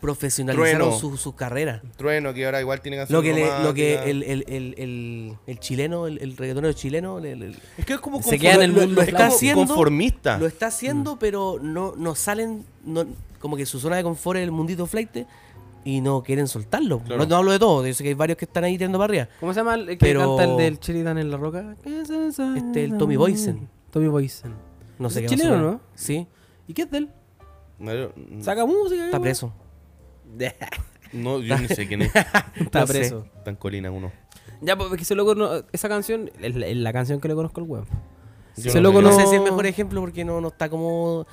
S1: profesionalizaron
S3: Trueno.
S1: su, su carrera.
S3: Trueno, que ahora igual tiene
S1: Lo que, le- lo que el, el, el, el, el chileno, el, el reggaetonero chileno, le- le-
S3: Es que es como
S2: Se queda en el
S1: lo-
S2: mundo
S1: lo
S3: es
S1: está haciendo,
S3: conformista.
S1: lo está haciendo, pero no, no salen, no, como que su zona de confort es el mundito flight y no quieren soltarlo.
S3: Claro.
S1: No, no hablo de todo, yo sé que hay varios que están ahí tirando para arriba.
S2: ¿Cómo se llama el que
S1: Pero-
S2: canta el del Sheridan en la roca?
S1: Este, el Tommy Boysen.
S2: Tommy Boysen.
S1: No sé
S2: ¿Es
S1: qué
S2: chileno, no?
S1: Sí,
S2: ¿Y qué es de él? Saca música.
S1: está preso.
S3: No, yo ni sé quién es.
S2: Está
S1: No sé.
S2: preso.
S3: Tan colina uno.
S2: Ya, pues que ese loco no, esa canción es la, es la canción que le conozco al weón.
S3: Yo
S2: Ese
S3: no
S2: loco.
S1: No,
S2: no-
S1: sé si es el mejor ejemplo porque no, no está como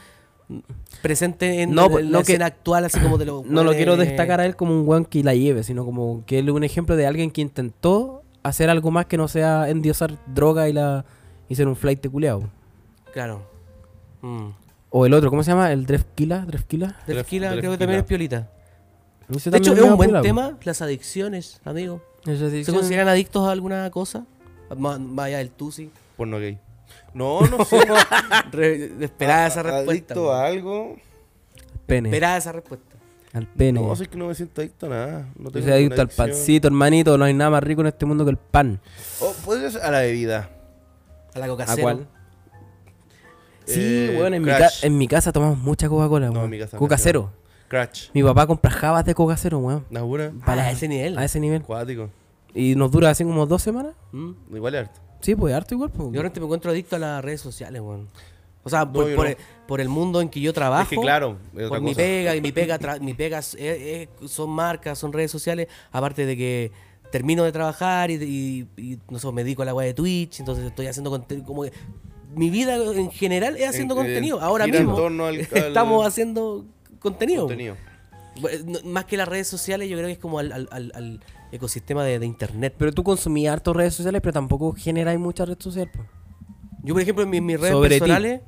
S1: presente en,
S2: No,
S1: en la
S2: no que-
S1: escena actual, así como de los
S2: No lo
S1: weones-
S2: quiero destacar a él como un weón que la lleve, sino como que él es un ejemplo de alguien que intentó hacer algo más que no sea endiosar droga y la y ser un flight de culeado.
S1: Claro. Mm.
S2: O el otro, ¿cómo se llama? El Drefkila, Drefkila.
S1: Del
S3: Dref-
S1: Tequila creo que
S3: Drefkila.
S1: también es piolita.
S2: Ese
S1: De hecho,
S2: también
S1: es un buen tema, las adicciones, amigo. ¿Se consideran adictos a alguna cosa? Más más allá del Tusi.
S3: Porno gay. No, no sé.
S1: Re- esperaba esa respuesta.
S3: Adicto a algo.
S2: Pene.
S1: Esperaba esa respuesta.
S2: Al pene.
S3: No, sé que no me siento adicto a nada. No
S2: Yo
S3: tengo
S2: soy adicto al
S3: adicción.
S2: pancito, hermanito. No hay nada más rico en este mundo que el pan.
S3: Oh, podría ser a la bebida.
S1: A la coca
S2: ¿A cuál? Sí,
S3: Eh,
S2: weón, en, mi en mi casa tomamos mucha Coca-Cola,
S3: No, mi casa
S2: Coca cero.
S3: Crash.
S2: Mi papá compra jabas de Coca cero, weón.
S3: ¿La jura?
S1: Para ese nivel.
S2: A ese nivel.
S3: Acuático.
S2: Y nos dura así como dos semanas.
S1: Mm.
S3: Igual es harto.
S2: Sí, pues harto igual. Pues.
S1: Yo realmente me encuentro adicto a las redes sociales, weón. O sea,
S3: No,
S1: por,
S3: yo
S1: por
S3: no.
S1: el, por el mundo en que yo trabajo.
S3: Es que claro, es
S1: por mi
S3: cosa.
S1: pega y mi pega, tra- mi pega son marcas, son redes sociales. Aparte de que termino de trabajar y, y- y, no sé, me dedico a la weá de Twitch, entonces estoy haciendo contenido. Como que mi vida en general es haciendo
S3: En-
S1: contenido.
S3: en-
S1: Ahora mismo
S3: torno al- al-
S1: estamos haciendo contenido. Más que las redes sociales, yo creo que es como al, al- al- al ecosistema de, de internet.
S2: Pero tú consumías harto redes sociales, pero tampoco generáis muchas redes sociales. pues.
S1: Yo, por ejemplo, en mis, mis redes
S2: Sobre ti.
S1: personales,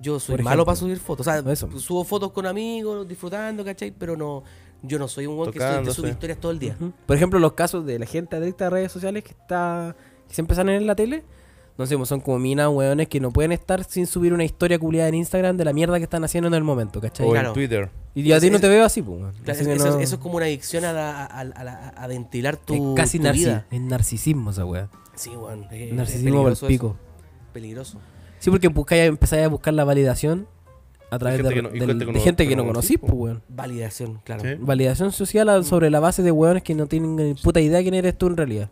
S1: yo soy
S2: Por
S1: malo
S2: ejemplo.
S1: para subir fotos. O sea,
S2: Eso.
S1: subo fotos con amigos, disfrutando, ¿cachai? Pero no, yo no soy un weón que, sube- historias todo el día.
S2: Por ejemplo, los casos de la gente adicta a redes sociales que está que siempre salen en la tele. No sé, pues son como minas, weones, que no pueden estar sin subir una historia culiada en Instagram de la mierda que están haciendo en el momento, ¿cachai?
S3: O
S1: Claro.
S3: en Twitter.
S2: Y yo a ti no te veo así, pues. weón.
S1: Claro, eso,
S2: no-
S1: eso es como una adicción a, la- a, a a ventilar tu,
S2: es casi
S1: tu
S2: narci-
S1: vida.
S2: es narcisismo esa weá.
S1: Sí, weón. es- es
S2: Narcisismo por el
S1: peligroso
S2: pico.
S1: eso, Peligroso.
S2: Sí, porque buscáis, empezáis a buscar la validación a través
S3: gente
S2: de,
S3: que no-
S2: del-
S3: gente que
S2: de
S3: no-
S2: gente
S3: que
S2: que
S3: no
S2: no
S3: conocís,
S2: pues, weón.
S1: Validación, claro.
S3: Sí.
S1: Sí.
S2: Validación social a- sobre la base de weones que no tienen ni puta idea quién eres tú en realidad.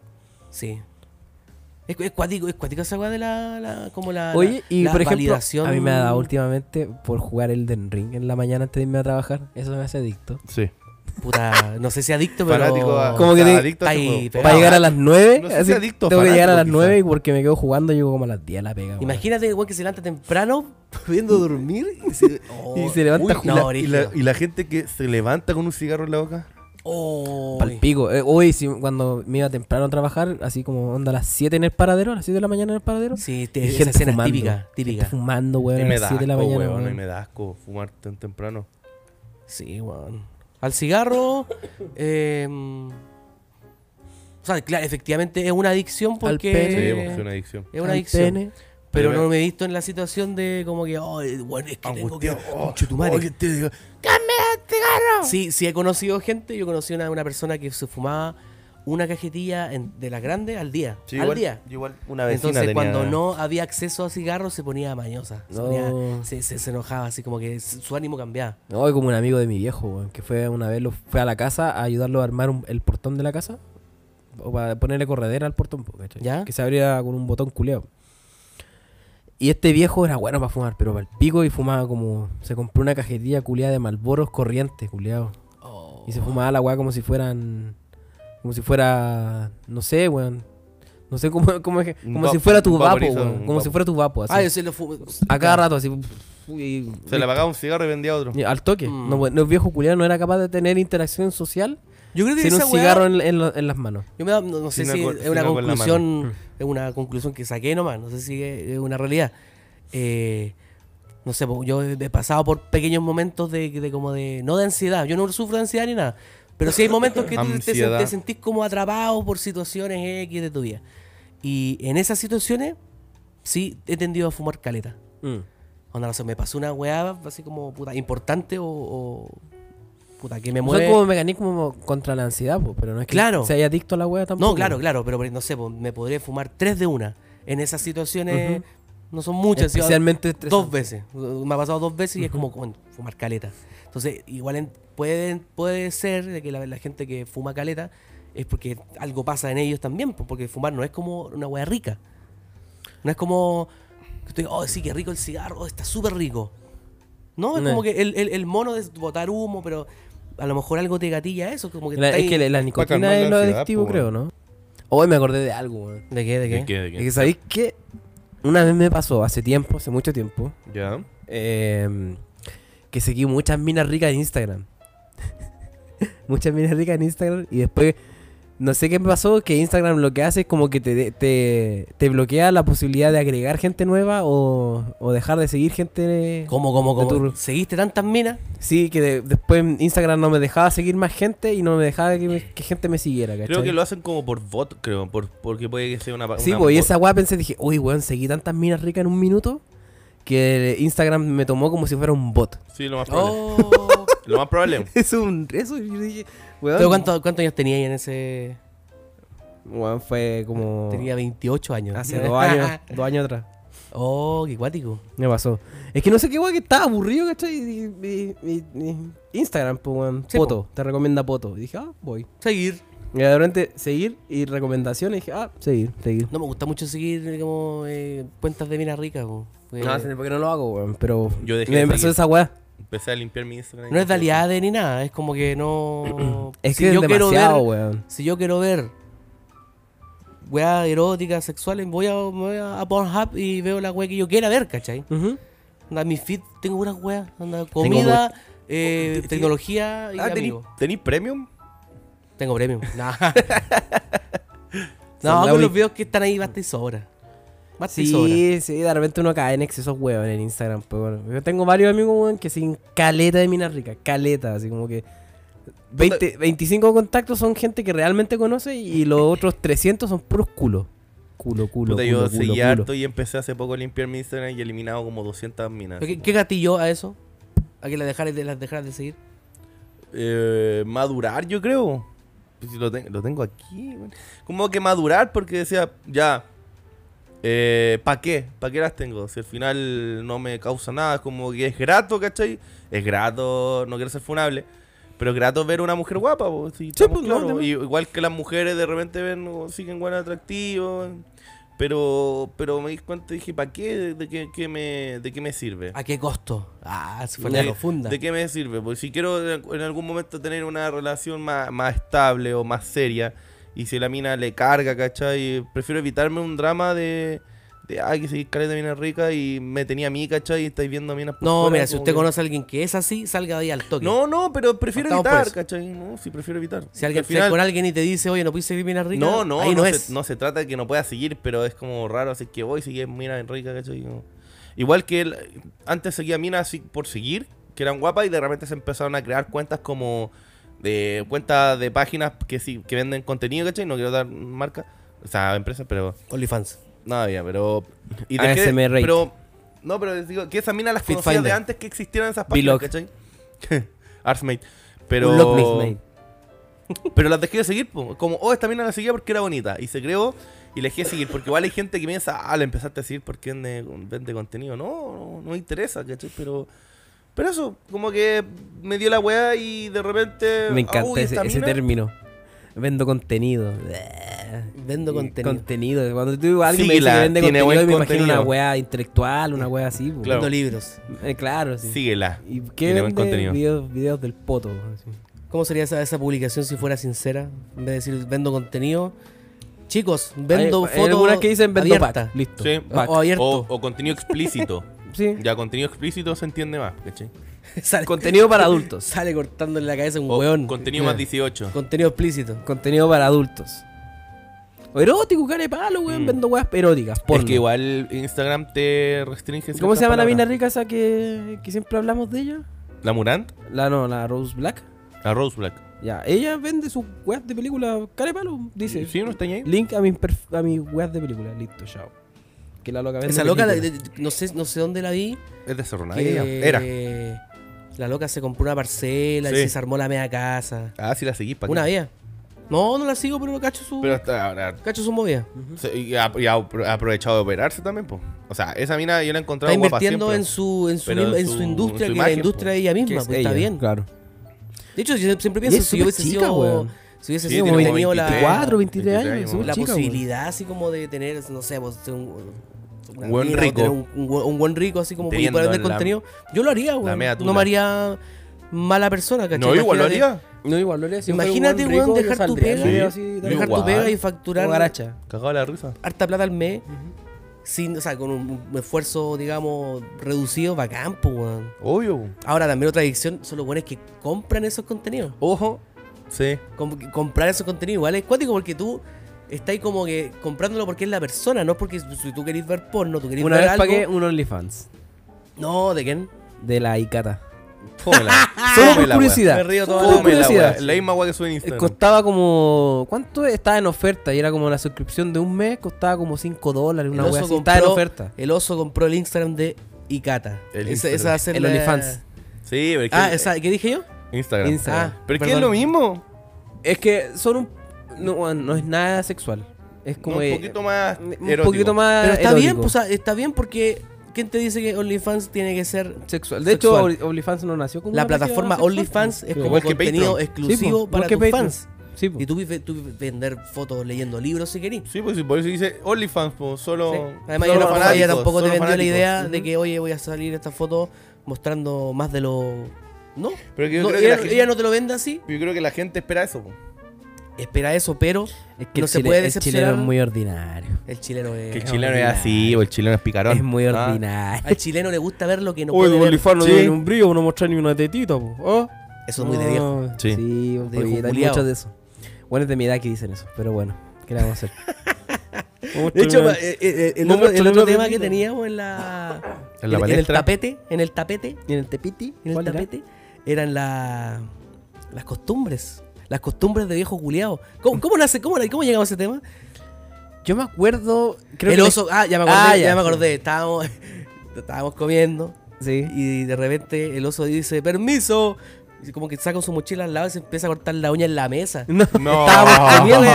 S1: Es, es cuático, es cuático esa weá de la, la- como la,
S2: Oye,
S1: la-
S2: y
S1: la
S2: por ejemplo,
S1: validación.
S2: a mí me ha dado últimamente por jugar el Den Ring en la mañana antes de irme a trabajar. Eso me hace adicto.
S3: Sí.
S1: Puta, no sé si adicto, pero.
S3: Fanático a,
S2: Como que te-
S3: adicto
S1: ahí,
S2: Para llegar a las 9,
S3: no sé
S2: así,
S3: si adicto,
S2: tengo que llegar a las
S3: fanático,
S2: 9
S3: quizá.
S2: porque me quedo jugando y llego como a las 10 a la pega.
S1: Imagínate, weón, que se levanta temprano, pudiendo dormir y se, oh,
S2: Y se levanta
S3: Uy, y,
S2: a
S3: la,
S1: No,
S3: y, la,
S1: brígido.
S3: y la gente que se levanta con un cigarro en la boca.
S1: Oh,
S2: Pal pico. Eh, hoy, sí, cuando me iba temprano a trabajar, así como onda a las 7 en el paradero, a las 7 de la mañana en el paradero.
S1: Sí, te,
S2: y
S1: esa
S2: gente
S1: escena es
S2: fumando.
S1: típica, típica.
S2: Gente fumando, weón,
S3: y
S2: a
S3: me
S2: las
S3: da
S2: 7 de la
S3: asco,
S2: mañana.
S3: weón,
S2: weón.
S3: y me da asco fumar tan temprano.
S1: Sí, weón. Al cigarro, eh, o sea, claro, efectivamente es una adicción porque
S2: pene.
S3: Sí, pues, es una adicción.
S1: es una
S2: Al
S1: adicción.
S2: pene.
S1: Pero no
S3: me-
S1: he visto en la situación de como que, oh, bueno, es que tengo que...
S3: Oh,
S1: Conche tu madre.
S3: oh, que te diga,
S1: Sí, sí he conocido gente, yo conocí una, una persona que se fumaba una cajetilla en- de las grandes al día.
S3: Sí,
S1: al
S3: igual,
S1: día.
S3: igual una vecina
S1: Entonces
S3: tenía-
S1: cuando no había acceso a cigarros se ponía mañosa. Se,
S2: No.
S1: ponía- se, se- se enojaba, así como que su ánimo cambiaba.
S2: No, como un amigo de mi viejo, weón, que fue una vez, lo, fue a la casa a ayudarlo a armar un- el portón de la casa. O para ponerle corredera al portón, po, ¿cachai?
S1: ¿Ya?
S2: Que se abría con un botón culeado. Y este viejo era bueno para fumar, pero para el pico y fumaba como. Se compró una cajetilla culeada de malboros corrientes, culeado. Y se fumaba la weá como si fueran. Como si fuera. No sé, weón. No sé cómo, cómo es que- Como
S3: vapo,
S2: si fuera tu vapo, weón. Como
S3: vapo.
S2: si fuera tu vapo, así.
S1: Ah, yo se lo fumo.
S2: a cada rato, así. y-
S3: Se le apagaba un cigarro y vendía otro.
S2: y al toque.
S1: Mm.
S2: No, no, el viejo culiado no era capaz de tener interacción social
S1: Yo creo que
S2: sin un
S1: weá-
S2: cigarro en, en lo- en las manos.
S1: Yo me da- no, no sé
S3: Sin
S1: si es una conclusión, es una conclusión que saqué nomás, no sé si es una realidad. Eh, no sé, yo he pasado por pequeños momentos de, de como de, no de ansiedad, yo no sufro de ansiedad ni nada, pero sí hay momentos que tú te, te,
S3: Ansiedad.
S1: te sentís como atrapado por situaciones X de tu vida. Y en esas situaciones, sí he tendido a fumar caleta. Onda, no sé, me pasó una weá así como puta, importante o, o, puta, que me
S2: Son
S1: mueve.
S2: como mecanismo contra la ansiedad, po, pero no es que
S1: Claro.
S2: se haya adicto a la wea tampoco.
S1: No, claro, claro, pero no sé, me podría fumar tres de una. En esas situaciones no son muchas,
S2: Especialmente
S1: dos
S2: estresante.
S1: veces. Me ha pasado dos veces y es como bueno, fumar caleta. Entonces, igual en- puede, puede ser que la, la gente que fuma caleta es porque algo pasa en ellos también, porque fumar no es como una hueá rica. No es como, estoy, oh, sí, que rico el cigarro, oh, está súper rico. No, es
S2: No.
S1: como que el, el, el mono de botar humo, pero a lo mejor algo te gatilla eso, como que
S2: La- es que la nicotina es lo adictivo,
S3: po,
S2: creo, ¿no? Hoy me acordé de algo, weón.
S1: ¿De qué? ¿De qué?
S3: ¿De qué? ¿De
S2: Es
S3: qué?
S2: que sabéis que una vez me pasó, hace tiempo, hace mucho tiempo,
S3: Ya.
S2: eh, que seguí muchas minas ricas en Instagram. muchas minas ricas en Instagram y después no sé qué me pasó, que Instagram lo que hace es como que te, te, te bloquea la posibilidad de agregar gente nueva o, o dejar de seguir gente.
S1: ¿Cómo, cómo, cómo?
S2: tu-
S1: ¿Seguiste tantas minas?
S2: Sí, que de- después Instagram no me dejaba seguir más gente y no me dejaba que, me- que gente me siguiera, ¿cachai?
S3: Creo que lo hacen como por bot, creo, por, porque puede que sea una
S2: Sí,
S3: una
S2: pues y esa weá pensé, dije, uy, weón, seguí tantas minas ricas en un minuto que Instagram me tomó como si fuera un bot.
S3: Sí, lo más probable.
S1: Oh,
S3: Lo más probable.
S2: Es un. Eso yo dije. Weón.
S1: ¿Pero cuánto- ¿Cuántos años tenía ahí en ese...?
S2: Weón, fue como.
S1: Tenía 28 años.
S2: Hace dos años. dos años atrás.
S1: Oh, qué cuático.
S2: Me pasó. Es que no sé qué weón que estaba aburrido, ¿cachai? Y, y- y- y- Instagram, pues weón.
S1: Sí,
S2: Poto. Te recomienda Poto. Y dije, ah, voy.
S1: Seguir.
S2: Y de repente, seguir y recomendaciones. Y dije, ah, seguir, seguir.
S1: No me gusta mucho seguir como eh, cuentas de mina rica. po. Porque
S2: No, sé por qué no lo hago, weón. Pero.
S3: Yo dejé
S2: me
S3: de
S2: pasó
S3: seguir.
S2: esa weá.
S3: Empecé a limpiar mi Instagram.
S1: no es de aliade ni nada. Es como que no...
S2: Es
S1: si
S2: que
S1: yo
S2: es
S1: quiero
S2: demasiado,
S1: ver,
S2: weón.
S1: Si yo quiero ver weas eróticas, sexuales, voy a, me voy a a Pornhub y veo la wea que yo quiera ver, ¿cachai?
S2: Ujú.
S1: Anda, mi feed tengo unas weas. Anda, comida, eh,
S3: Sí.
S1: tecnología y
S3: Ah, ¿tení,
S1: amigos.
S3: ¿tení premium?
S1: Tengo premium. Nah. No, con los videos que están ahí basta y sobra.
S2: Sí, sí, de repente uno cae en excesos weón en Instagram. Pues, bueno. Yo tengo varios amigos weón que siguen caleta de minas ricas, caleta, así como que 20, 25 contactos son gente que realmente conoce y los otros 300 son puros culos. Culo, culo,
S3: Puta,
S2: culo,
S3: yo
S2: culo,
S3: seguí
S2: culo.
S3: harto y empecé hace poco a limpiar mi Instagram y he eliminado como 200 minas.
S1: ¿Pero ¿Qué, qué gatilló a eso? ¿A que las dejaras de, las dejaras de seguir?
S3: Eh, madurar, yo creo. Pues si lo, ten- lo tengo aquí. Como que madurar porque decía, ya. Eh, ¿Para qué? ¿Para qué las tengo? Si al final no me causa nada, es como que es grato, ¿cachai? Es grato, no quiero ser funable, pero es grato ver una mujer guapa, po, si
S2: pues, no.
S3: Y igual que las mujeres de repente ven, o siguen buen atractivo, pero pero me di cuenta y dije, ¿para qué? ¿De, de qué, qué me, ¿De qué me sirve?
S1: ¿A qué costo? Ah, se fue
S3: ¿De,
S1: profunda.
S3: ¿De qué me sirve? Porque si quiero en en algún momento tener una relación más, más estable o más seria, y si la mina le carga, ¿cachai? Prefiero evitarme un drama de, de ay, que seguir caleta de mina rica y me tenía a mí, ¿cachai? Y estáis viendo a minas
S1: No,
S3: fuera,
S1: mira, si usted
S3: que-
S1: conoce a alguien que es así, salga de ahí al toque.
S3: No, no, pero prefiero evitar. ¿cachai? No, sí, prefiero evitar.
S1: Si alguien
S3: Al final-
S1: con alguien y te dice, oye, no puedes seguir mina rica,
S3: No, no,
S1: ahí
S3: no,
S1: no,
S3: se,
S1: es.
S3: no se trata de que no pueda seguir, pero es como raro, así que voy, si es mina rica, ¿cachai? No. Igual que él, antes seguía minas así por seguir, que eran guapas, y de repente se empezaron a crear cuentas como de cuentas de páginas que sí, que venden contenido, ¿cachai? No quiero dar marca, o sea, empresas, pero
S1: OnlyFans.
S3: nada bien, pero y
S2: ASMR
S3: pero no, pero digo que esas minas las
S1: Fit
S3: conocía de antes que existieran esas páginas,
S2: Vlog.
S3: ¿cachai? Artsmate. Pero pero las dejé de seguir, po. como, oh, esta mina la seguía porque era bonita. Y se creó y la dejé de seguir. Porque igual hay gente que piensa, ah, la empezaste a seguir porque vende, vende contenido. No, no, no me interesa, ¿cachai? Pero, pero eso, como que me dio la weá y de repente.
S2: Me encanta ese, término. Vendo contenido.
S1: Vendo contenido.
S2: Contenido. Cuando tú alguien me dice que vende contenido, me imagino una wea intelectual, una wea así.
S3: Claro.
S1: Vendo libros.
S2: Eh, claro, sí.
S3: Síguela.
S2: ¿Y qué
S3: Tiene buen contenido.
S2: Videos, videos del poto. así.
S1: ¿Cómo sería esa, esa publicación si fuera sincera? En vez de decir, vendo contenido. Chicos, vendo
S2: Hay- hay
S1: fotos.
S2: algunas que dicen vendo
S1: abierta.
S2: pack. Listo.
S3: Sí.
S2: Pack.
S1: O abierto.
S3: O, o contenido explícito.
S2: Sí.
S3: ya, contenido explícito se entiende más, ¿cachai?
S1: sale,
S2: Contenido para adultos.
S1: sale cortándole la cabeza a un
S3: O
S1: weón.
S3: contenido más 18.
S1: Contenido explícito.
S2: Contenido para adultos. O erótico, cara de palo, weón.
S3: Mm.
S2: Vendo weas eróticas. Porno.
S3: Es que igual Instagram te restringe.
S2: ¿Cómo se llama la mina
S3: palabras.
S2: rica esa que, que siempre hablamos de ella?
S3: ¿La Murant?
S2: La no, la Rose Black.
S3: La Rose Black.
S2: Ya, ella vende sus weas de película cara de palo. Dice.
S3: ¿Sí? ¿No está ahí?
S2: Link a mis, perf- a mis weas de película. Listo, chao. Que la loca vende
S1: Esa loca, la- de- no, sé, no sé dónde la vi.
S3: Es de Cerro
S1: que.
S3: Era.
S1: La loca se compró una parcela y
S3: Sí.
S1: se desarmó la media casa.
S3: Ah, sí la seguí. ¿para
S1: Una vez. No, no la sigo, pero cacho su,
S3: Pero hasta ahora.
S1: cacho su movida.
S3: se- Y ha, y ha apro- ha aprovechado de operarse también, pues. O sea, esa mina yo la he encontrado
S1: Está
S3: guapa
S1: invirtiendo
S3: siempre.
S1: en su, en su,
S3: Pero
S1: misma-
S3: en
S1: en su
S3: su-
S1: industria,
S3: su
S1: que
S3: imagen,
S1: la industria de ella misma,
S2: es
S1: pues, está
S2: ella,
S1: bien.
S2: Claro.
S1: De hecho, yo siempre
S2: Y
S1: pienso, si yo hubiese
S2: chica,
S1: sido,
S2: weón.
S1: si hubiese
S3: Sí,
S1: sido
S3: como
S1: tenido la,
S2: 24, 23
S3: 23
S2: años.
S3: años,
S2: súper
S1: la
S2: chica,
S1: posibilidad así como de tener, no sé, pues, un,
S3: Un buen
S1: mina
S3: rico.
S1: Un, un buen- un buen rico, así como para vender contenido, yo lo haría, weón. No me haría mala persona, ¿cachai?
S3: No, igual lo haría.
S2: No, igual lo haría. Si
S1: Imagínate, weón,
S2: rico,
S1: dejar tu pega.
S3: Sí.
S2: así,
S1: tu y facturar
S2: garacha.
S3: Cagado la risa.
S1: harta plata al mes, sin, o sea, con un, esfuerzo, digamos, reducido, bacán, pues, weón.
S3: Obvio.
S1: Ahora, también otra adicción son los buenos que compran esos contenidos.
S3: Ojo. Sí.
S1: Com- comprar esos contenidos igual es cuático porque tú estás como que comprándolo porque es la persona, no porque si tú querés ver porno, tú querés
S2: Una
S1: ver
S2: vez
S1: algo.
S2: pagué un OnlyFans
S1: No, ¿de quién?
S2: de la Icata.
S3: Fómela.
S2: Solo por curiosidad.
S1: Me río toda la-
S3: Fómela,
S2: curiosidad.
S3: La misma weá que sube en
S2: Eh,
S3: Instagram.
S2: Costaba como. ¿Cuánto estaba en oferta? Y era como la suscripción de un mes, costaba como 5 dólares, una
S1: El
S2: wea
S1: oso
S2: así. Estaba en
S1: compró-
S2: oferta.
S1: El oso compró el Instagram de Icata.
S3: El
S1: esa,
S3: Instagram.
S1: esa va a ser
S2: El
S1: la-
S2: OnlyFans.
S3: Sí, pero es que
S1: Ah, esa, ¿qué dije yo?
S3: Instagram.
S2: Instagram.
S1: Ah,
S3: ¿Pero es que es
S1: perdón.
S3: lo mismo?
S2: Es que son un. No, no es nada sexual. Es como.
S3: un
S2: eh,
S3: poquito más
S2: un
S3: erótico.
S2: poquito más.
S1: Pero está
S2: erótico.
S1: bien, pues, o sea, está bien porque ¿quién te dice que OnlyFans tiene que ser
S2: Sexual. De hecho,
S1: Sexual.
S2: OnlyFans no nació como
S1: la plataforma OnlyFans es como contenido
S3: Patreon.
S1: exclusivo
S2: Sí,
S1: para tus
S2: Patreon.
S1: fans.
S2: Sí.
S1: Y tú, tú vender fotos leyendo libros si querís.
S3: Sí, pues sí, por eso dice OnlyFans, pues solo.
S1: Sí. Además,
S3: solo
S1: no-
S3: fanáticos,
S1: ella tampoco te vendió la idea de que, oye, voy a salir esta foto mostrando más de lo. No,
S3: Pero que yo
S1: No,
S3: creo que
S1: ella,
S3: la gente-
S1: ella no te lo vende así.
S3: Yo creo que la gente espera eso. po.
S1: Espera eso, pero
S2: Es que
S1: no
S2: el
S1: se
S2: chile-
S1: puede
S2: El
S1: decepcionar.
S2: chileno es muy ordinario.
S1: el chileno es.
S3: Que el chileno es así, o el chileno es picarón.
S2: Es muy
S3: Ah.
S2: ordinario.
S1: Al chileno le gusta ver lo que no
S2: Oye,
S1: puede ver.
S2: OnlyFans no tiene ni un brillo, no muestra ni una tetita, po. ¿Oh?
S1: Eso es muy de viejo.
S3: Sí.
S2: Sí,
S1: De viejo
S2: hay muchos de eso. Bueno, es de mi edad que dicen eso, pero bueno, ¿qué le vamos a hacer?
S1: De hecho, ma- eh, eh, el, otro, el tema que teníamos en la.
S3: En la
S1: el
S3: palestra.
S1: tapete, en el tapete,
S2: ¿Y en el tepiti?
S1: en el tapete, eran la, las costumbres. Las costumbres de viejo culiao. ¿Cómo, cómo nace? ¿Cómo, cómo llegamos a ese tema?
S2: Yo me acuerdo. Creo
S1: el
S2: que
S1: oso. Ah, ya me acordé,
S2: Ah,
S1: ya,
S2: ya,
S1: me acordé. Estábamos, estábamos comiendo.
S2: Sí.
S1: Y de repente el oso dice, permiso. Y como que saca su mochila al lado y se empieza a cortar la uña en la mesa.
S2: No.
S3: No.
S1: Estábamos comiendo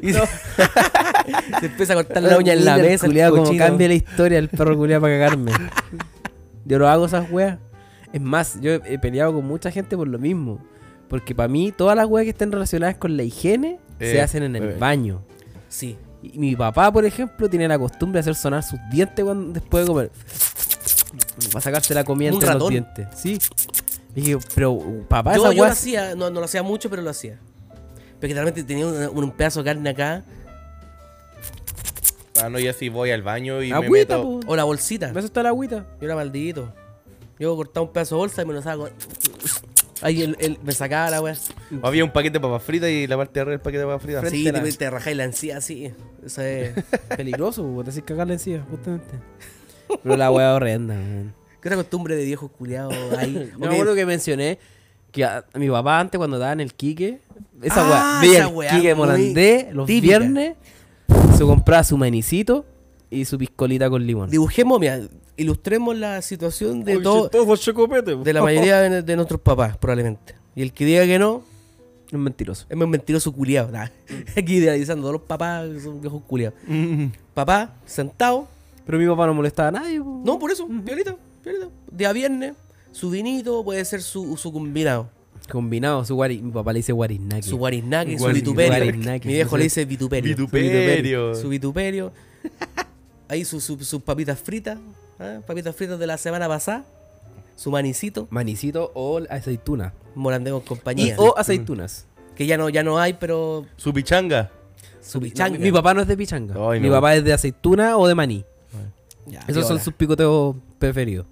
S1: y, y se, se empieza a cortar la uña en la mesa.
S2: como cambia la historia el perro culiado para cagarme. Yo no hago esas weas. Es más, yo he peleado con mucha gente por lo mismo. Porque para mí, todas las weas que estén relacionadas con la higiene se
S3: Eh,
S2: hacen en el
S3: eh.
S2: baño.
S1: Sí.
S2: Y mi papá, por ejemplo, tiene la costumbre de hacer sonar sus dientes cuando, después de comer. Para sacarse la comida entre los
S1: ratón.
S2: dientes. Sí. Y dije, pero papá,
S1: Yo,
S2: esa
S1: yo lo hacía, no, no lo hacía mucho, pero lo hacía. Porque realmente tenía un, un pedazo de carne acá.
S3: Ah, no, yo sí voy al baño y me
S2: Agüita,
S3: meto.
S2: po.
S1: O la bolsita.
S2: Eso está la agüita.
S1: Yo era maldito. Yo cortaba un pedazo de bolsa y me lo saco. Ahí él, él me sacaba la weá.
S3: Había un paquete de papas fritas y la parte de arriba del paquete de papas fritas.
S1: Sí, te, te rajáis la encía así. Eso es.
S2: Peligroso, pues, te haces cagarle encima, justamente. Pero la wea horrenda, man.
S1: ¿Qué otra costumbre de viejos culiados hay?
S2: Yo me acuerdo que mencioné que a, a mi papá antes cuando daba en el Quique, esa
S1: Ah,
S2: weá, veía
S1: esa
S2: el
S1: weá
S2: Quique
S1: muy
S2: Morandé los
S1: típica.
S2: viernes, se compraba su manicito y su piscolita con limón.
S1: Dibujemos, mira, ilustremos la situación de todo, de la mayoría de, de nuestros papás, probablemente. Y el que diga que no,
S2: Es mentiroso.
S1: es un mentiroso culiado. Nah. Aquí idealizando todos los papás que son viejos culiados.
S3: Mm.
S1: Papá, sentado.
S2: Pero mi papá no molestaba a nadie. po.
S1: No, por eso, violita, violita. Día viernes, su vinito puede ser su, su combinado.
S2: Combinado, su guari, mi papá le dice guarisnaki.
S1: Su guarisnaki, su vituperio.
S2: guarisnaki.
S1: Mi viejo le dice vituperio.
S3: Vituperio.
S1: Su vituperio. Ahí sus su, sus papitas fritas. ¿Ah? Papitas fritas de la semana pasada. Su manicito.
S2: Manicito o aceituna.
S1: Morandé con
S2: Y,
S1: compañía.
S2: o aceitunas.
S1: Que ya no, ya no hay, pero
S3: Su pichanga.
S1: su pichanga.
S2: Mi, mi papá no es de pichanga.
S3: Ay,
S2: Mi
S3: no.
S2: papá es de aceituna o de maní.
S1: Ya,
S2: Esos son sus picoteos preferidos.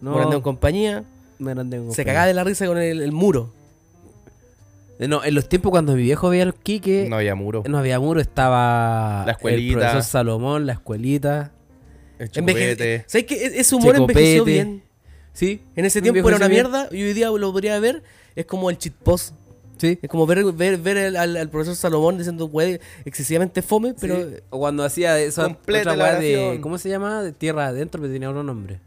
S2: No,
S1: Morandé con compañía.
S2: Morandé con
S1: Se cagaba de la risa con el, el muro.
S2: Eh, No, en los tiempos cuando mi viejo veía el Quique,
S3: No
S2: no,
S3: había muro.
S2: había muro, estaba
S3: La escuelita.
S2: el profesor Salomón, la escuelita.
S3: El chupete.
S1: ¿Sabes qué? E- Ese humor envejeció bien.
S2: Sí.
S1: En ese tiempo era una
S2: bien.
S1: mierda y hoy día lo podría ver. Es como el cheat post.
S2: Sí.
S1: Es como ver, ver, ver el- al, al profesor Salomón diciendo wey, excesivamente fome, pero
S2: Sí. O cuando hacía esa
S3: Complete
S2: otra de. ¿Cómo se llama? De tierra adentro, pero tenía otro nombre.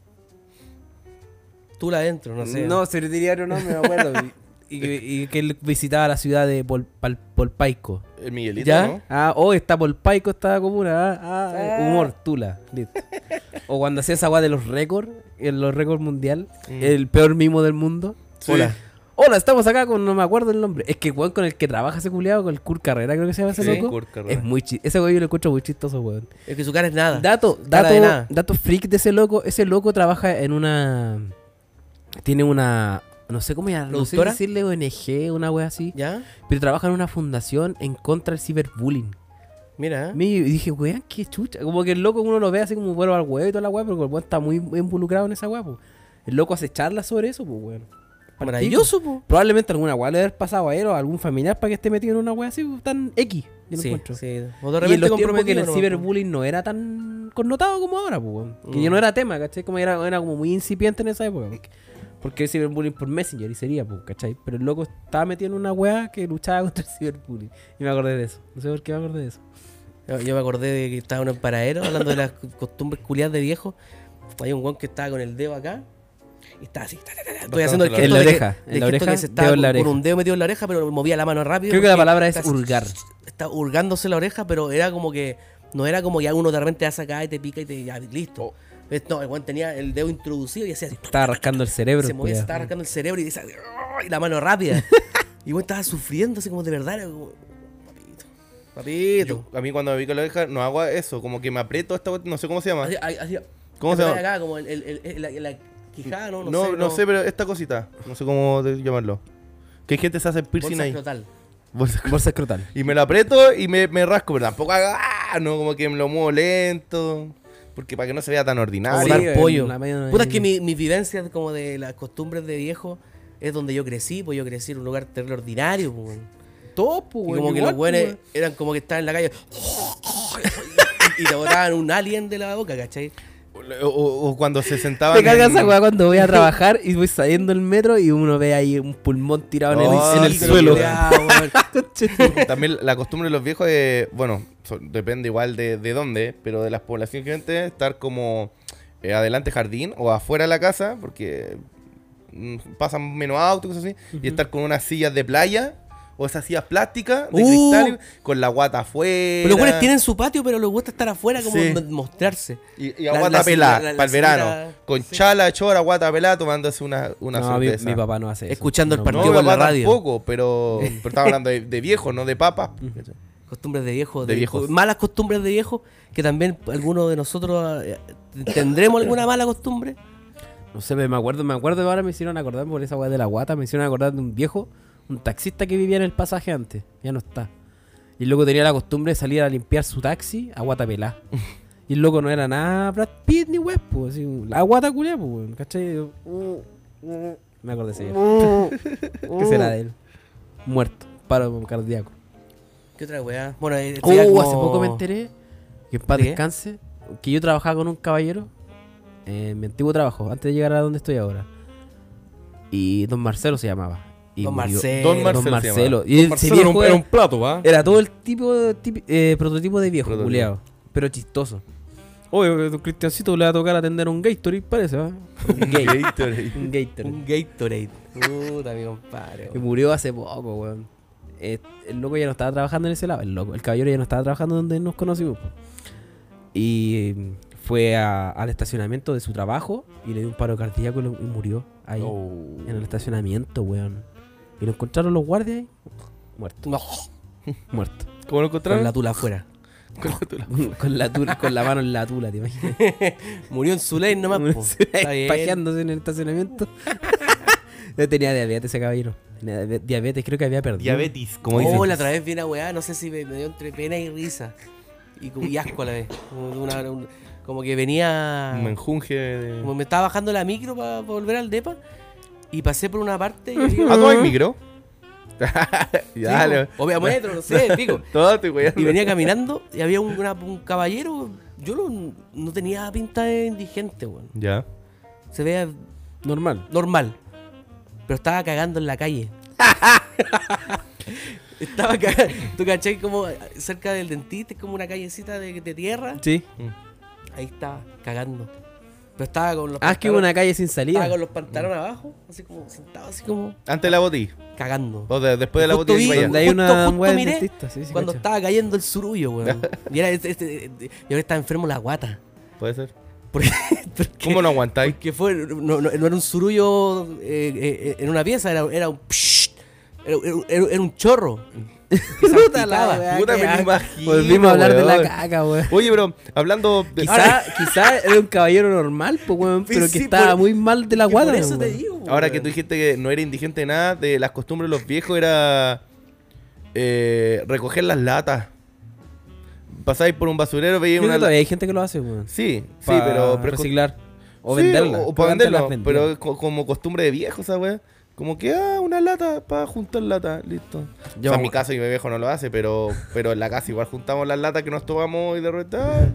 S1: tú la adentro, no sé.
S2: No, se le tenía otro nombre, me acuerdo. y, y que- él visitaba la ciudad de Pol- Pal- Polpaico.
S3: El Miguelito,
S1: ¿Ya?
S3: ¿no?
S2: Ah, oh, está Polpaico, esta comuna. Ah, ah, eh, humor, tula. Listo. o cuando hacía esa weá de los récords, en los récords mundial,
S3: Mm.
S2: el peor mimo del mundo.
S3: Sí.
S1: Hola.
S2: Hola, estamos acá con, no me acuerdo el nombre. Es que weón con el que trabaja ese culiado, con el Kurt Carrera, creo que se llama ese
S3: Sí,
S2: loco.
S3: Kurt Carrera.
S2: Es muy chi- Ese weón yo lo encuentro muy chistoso, weón.
S1: Es que su cara es nada.
S2: Dato,
S1: Cara
S2: dato,
S1: de nada.
S2: dato freak de ese loco. Ese loco trabaja en una. Tiene una. No sé cómo llamarlo. No sé decirle ONG, una wea así.
S1: ¿Ya?
S2: Pero trabaja en una fundación en contra del ciberbullying.
S1: Mira.
S2: Me y dije, weón, qué chucha. Como que el loco uno lo ve así como vuelvo al huevo y toda la weá, pero el weón está muy involucrado en esa weá, po. El loco hace charlas sobre eso, pues, weón.
S1: Maravilloso, po.
S2: Probablemente alguna weá le haber pasado a él o a algún familiar para que esté metido en una weá así, pues, tan X. yo
S1: Sí,
S2: encuentro.
S1: sí. O de
S2: Y en los tiempos que el ciberbullying no era tan connotado como ahora, pues, weón. Que
S1: Mm.
S2: ya no era tema, ¿cachai? Como era, era como muy incipiente en esa época. Porque el ciberbullying por Messenger y sería, pues, ¿cachai? Pero el loco estaba metido en una weá que luchaba contra el ciberbullying. Y me acordé de eso. No sé por qué me acordé de eso.
S1: Yo, yo me acordé de que estaba en un paradero hablando de las costumbres culiadas de viejo. Hay un guan que estaba con el dedo acá Y estaba así. ta, ta, ta, ta. Estoy haciendo el
S3: En
S2: la
S1: de que-
S2: oreja, en la oreja,
S1: que se estaba
S2: dedo en la
S1: con, con
S2: oreja.
S1: un dedo metido en la oreja, pero movía la mano rápido.
S2: Creo que la palabra es hurgar.
S1: Está hurgándose la oreja, pero era como que. No era como que uno de repente te hace acá y te pica y te. Ya, listo. No, el weón tenía el dedo introducido y hacía así.
S2: Estaba rascando el cerebro.
S1: se movía, se
S2: culiao.
S1: estaba arrancando el cerebro y, decía, y la mano rápida. y bueno, estaba sufriendo así como de verdad. era como, papito, papito.
S3: Yo- a mí cuando me pica la oreja no hago eso, como que me aprieto esta no sé cómo se llama.
S1: Así- así-
S3: ¿Cómo se llama?
S1: acá, como el, el- el- el- la, la quijada, ¿no?
S3: No, no, sé, pero esta cosita, no sé cómo llamarlo. Que hay gente que se hace piercing
S1: Bolsa
S3: ahí.
S1: escrotal.
S3: Bolsa-
S2: Bolsa escrotal.
S3: Y me lo aprieto y me, me rasco, pero tampoco hago, ¡ah! no, como que me lo muevo lento. Porque para que no se vea tan ordinario.
S1: dar
S2: Sí,
S1: pollo.
S2: media-
S1: Puta, es que mi, mi vivencia como de las costumbres de viejo es donde yo crecí, pues yo crecí en un lugar terrible ordinario, pues. weón.
S2: Todo, pues,
S1: Y como que
S2: igual,
S1: los buenos
S2: pues,
S1: eran como que estaban en la calle y, y te botaban un alien de la boca, ¿cachai?
S3: O, o- o cuando se sentaban.
S2: Me caga
S3: en-
S2: esa weá cuando voy a trabajar y voy saliendo del metro y uno ve ahí un pulmón tirado en el, en el suelo.
S3: También la costumbre de los viejos es, bueno, depende igual de, de dónde, pero de las poblaciones gente estar como eh, adelante jardín o afuera de la casa, porque mm, pasan menos autos y cosas así, y estar con unas sillas de playa o esas sillas plásticas de
S1: Uh.
S3: cristal con la guata afuera.
S1: Pero los buenos tienen su patio, pero les gusta estar afuera como
S3: Sí.
S1: mostrarse.
S3: y, y
S1: la-
S3: a guata
S1: la
S3: pelada
S1: señora- la-
S3: para el
S1: la
S3: verano,
S1: señora-
S3: con
S1: sí.
S3: chala, chora, guata pelada, tomándose una, una
S2: no, mi,
S3: cerveza.
S2: mi papá no hace eso.
S1: Escuchando el partido
S3: no,
S1: por la radio.
S3: tampoco, pero, pero estaba hablando de, de viejos, no de papas.
S1: Costumbres de viejo.
S3: De
S1: De
S3: viejos.
S1: Malas costumbres de viejo, que también algunos de nosotros eh, tendremos alguna mala costumbre.
S2: No sé, me acuerdo, me acuerdo ahora me hicieron acordar por esa weá de la guata, me hicieron acordar de un viejo, un taxista que vivía en el pasaje antes, ya no está. Y el loco tenía la costumbre de salir a limpiar su taxi a guata pelá. Y el loco no era nada Brad Pitt ni web, pues, así, la guata culia, pues, ¿cachai? Me acordé de ese viejo. ¿Qué será de él? Muerto, paro cardíaco.
S1: ¿Qué otra weá? Bueno, eh,
S2: Oh,
S1: como-
S2: hace poco me enteré que en paz descanse, que yo trabajaba con un caballero eh, en mi antiguo trabajo, antes de llegar a donde estoy ahora. Y don Marcelo se llamaba. Y
S1: Don
S2: murió.
S1: Marcelo.
S3: Don Marcelo.
S2: Don
S3: se
S2: Marcelo.
S3: llamaba.
S2: Y ese
S3: Marcelo
S2: viejo
S3: era un-
S2: era,
S3: era un plato, ¿va?
S2: era todo el tipo, tipi- eh, prototipo de viejo, culeado. Pero chistoso. Oye, don Cristiancito le va a tocar atender a un Gatorade, parece, ¿va? Un gay.
S3: Gatorade.
S2: un Gatorade.
S1: Un Gatorade. Puta, mi compadre.
S2: Que murió hace poco, weón. Eh, el loco ya no estaba trabajando en ese lado. El, loco, el caballero ya no estaba trabajando donde nos conocimos. po. Y eh, fue a- al estacionamiento de su trabajo y le dio un paro cardíaco y, murió ahí.
S3: Oh.
S2: En el estacionamiento, weón. Y lo encontraron los guardias ahí. Muerto,
S1: No,
S2: muerto.
S3: ¿Cómo lo
S1: con
S3: encontraron?
S1: la tula afuera.
S3: Con la tula.
S2: con, la tula- con la mano en la tula, ¿te imaginas?
S1: Murió en su ley nomás.
S2: Pajeándose en el estacionamiento. Yo tenía diabetes ese caballero. Tenía diabetes, creo que había perdido.
S3: Diabetes, como
S1: Oh,
S3: dicen.
S1: la otra vez vi una weá, no sé si me, me dio entre pena y risa. Y, como- y asco a la vez. Como, una- un- como que venía.
S3: Un menjunje de...
S1: Como me estaba bajando la micro para volver al depa. Y pasé por una parte y había-
S3: ¿Ah, tú hay micro?
S1: Po, o vea metro, no sé, pico.
S3: Todo te weando.
S1: Y venía caminando y había un, una- un caballero. Yo no, no tenía pinta de indigente, weón.
S3: Ya.
S1: Se veía
S2: Normal.
S1: normal. Pero estaba cagando en la calle. estaba cagando. ¿Tú cachai? Como cerca del dentista, es como una callecita de, de tierra.
S2: Sí.
S1: Ahí estaba cagando. Pero estaba con los
S2: Ah, es que hubo una calle sin
S1: Estaba
S2: salida.
S1: con los pantalones abajo, así como sentado, así como
S3: Antes de la botí.
S1: cagando.
S3: O de- después de la botí.
S1: vi-
S3: vaya.
S2: Donde hay
S1: Justo-
S2: una
S1: justo
S2: wea del
S1: miré
S2: dentista, sí, sí,
S1: Cuando
S2: cacho.
S1: estaba cayendo el surullo, weón. y era este, este- yo ahora estaba enfermo la guata.
S3: Puede ser.
S1: Porque, porque-
S3: ¿Cómo no aguantáis?
S1: Porque fue, no, no- no era un surullo eh, eh, en una pieza, era, era un psh, era, era- era un chorro. Que
S2: Puta la
S3: Puta, me lo
S2: asco.
S3: imagino,
S2: Volvimos a hablar de la caca, weón.
S3: Oye, pero hablando de.
S2: Quizá, quizá era un caballero normal, pues, weón, pero que
S1: Sí,
S2: estaba
S1: por-
S2: muy mal de la.
S1: Por eso te digo.
S3: Ahora que tú dijiste que no era indigente de nada, de las costumbres de los viejos era eh, recoger las latas. Pasáis por un basurero,
S2: Creo
S3: una
S2: que todavía hay gente que lo hace, weón.
S3: Sí, sí, pero,
S2: reciclar. O
S3: Sí,
S2: venderla.
S3: O,
S2: Creo
S3: para
S2: vendían.
S3: pero como costumbre de viejo, esa weá. Como que, ah, una lata para juntar lata, listo.
S2: Yo-
S3: o sea, en mi caso mi viejo no lo hace, pero, pero en la casa igual juntamos las latas que nos tomamos y de repente, ah.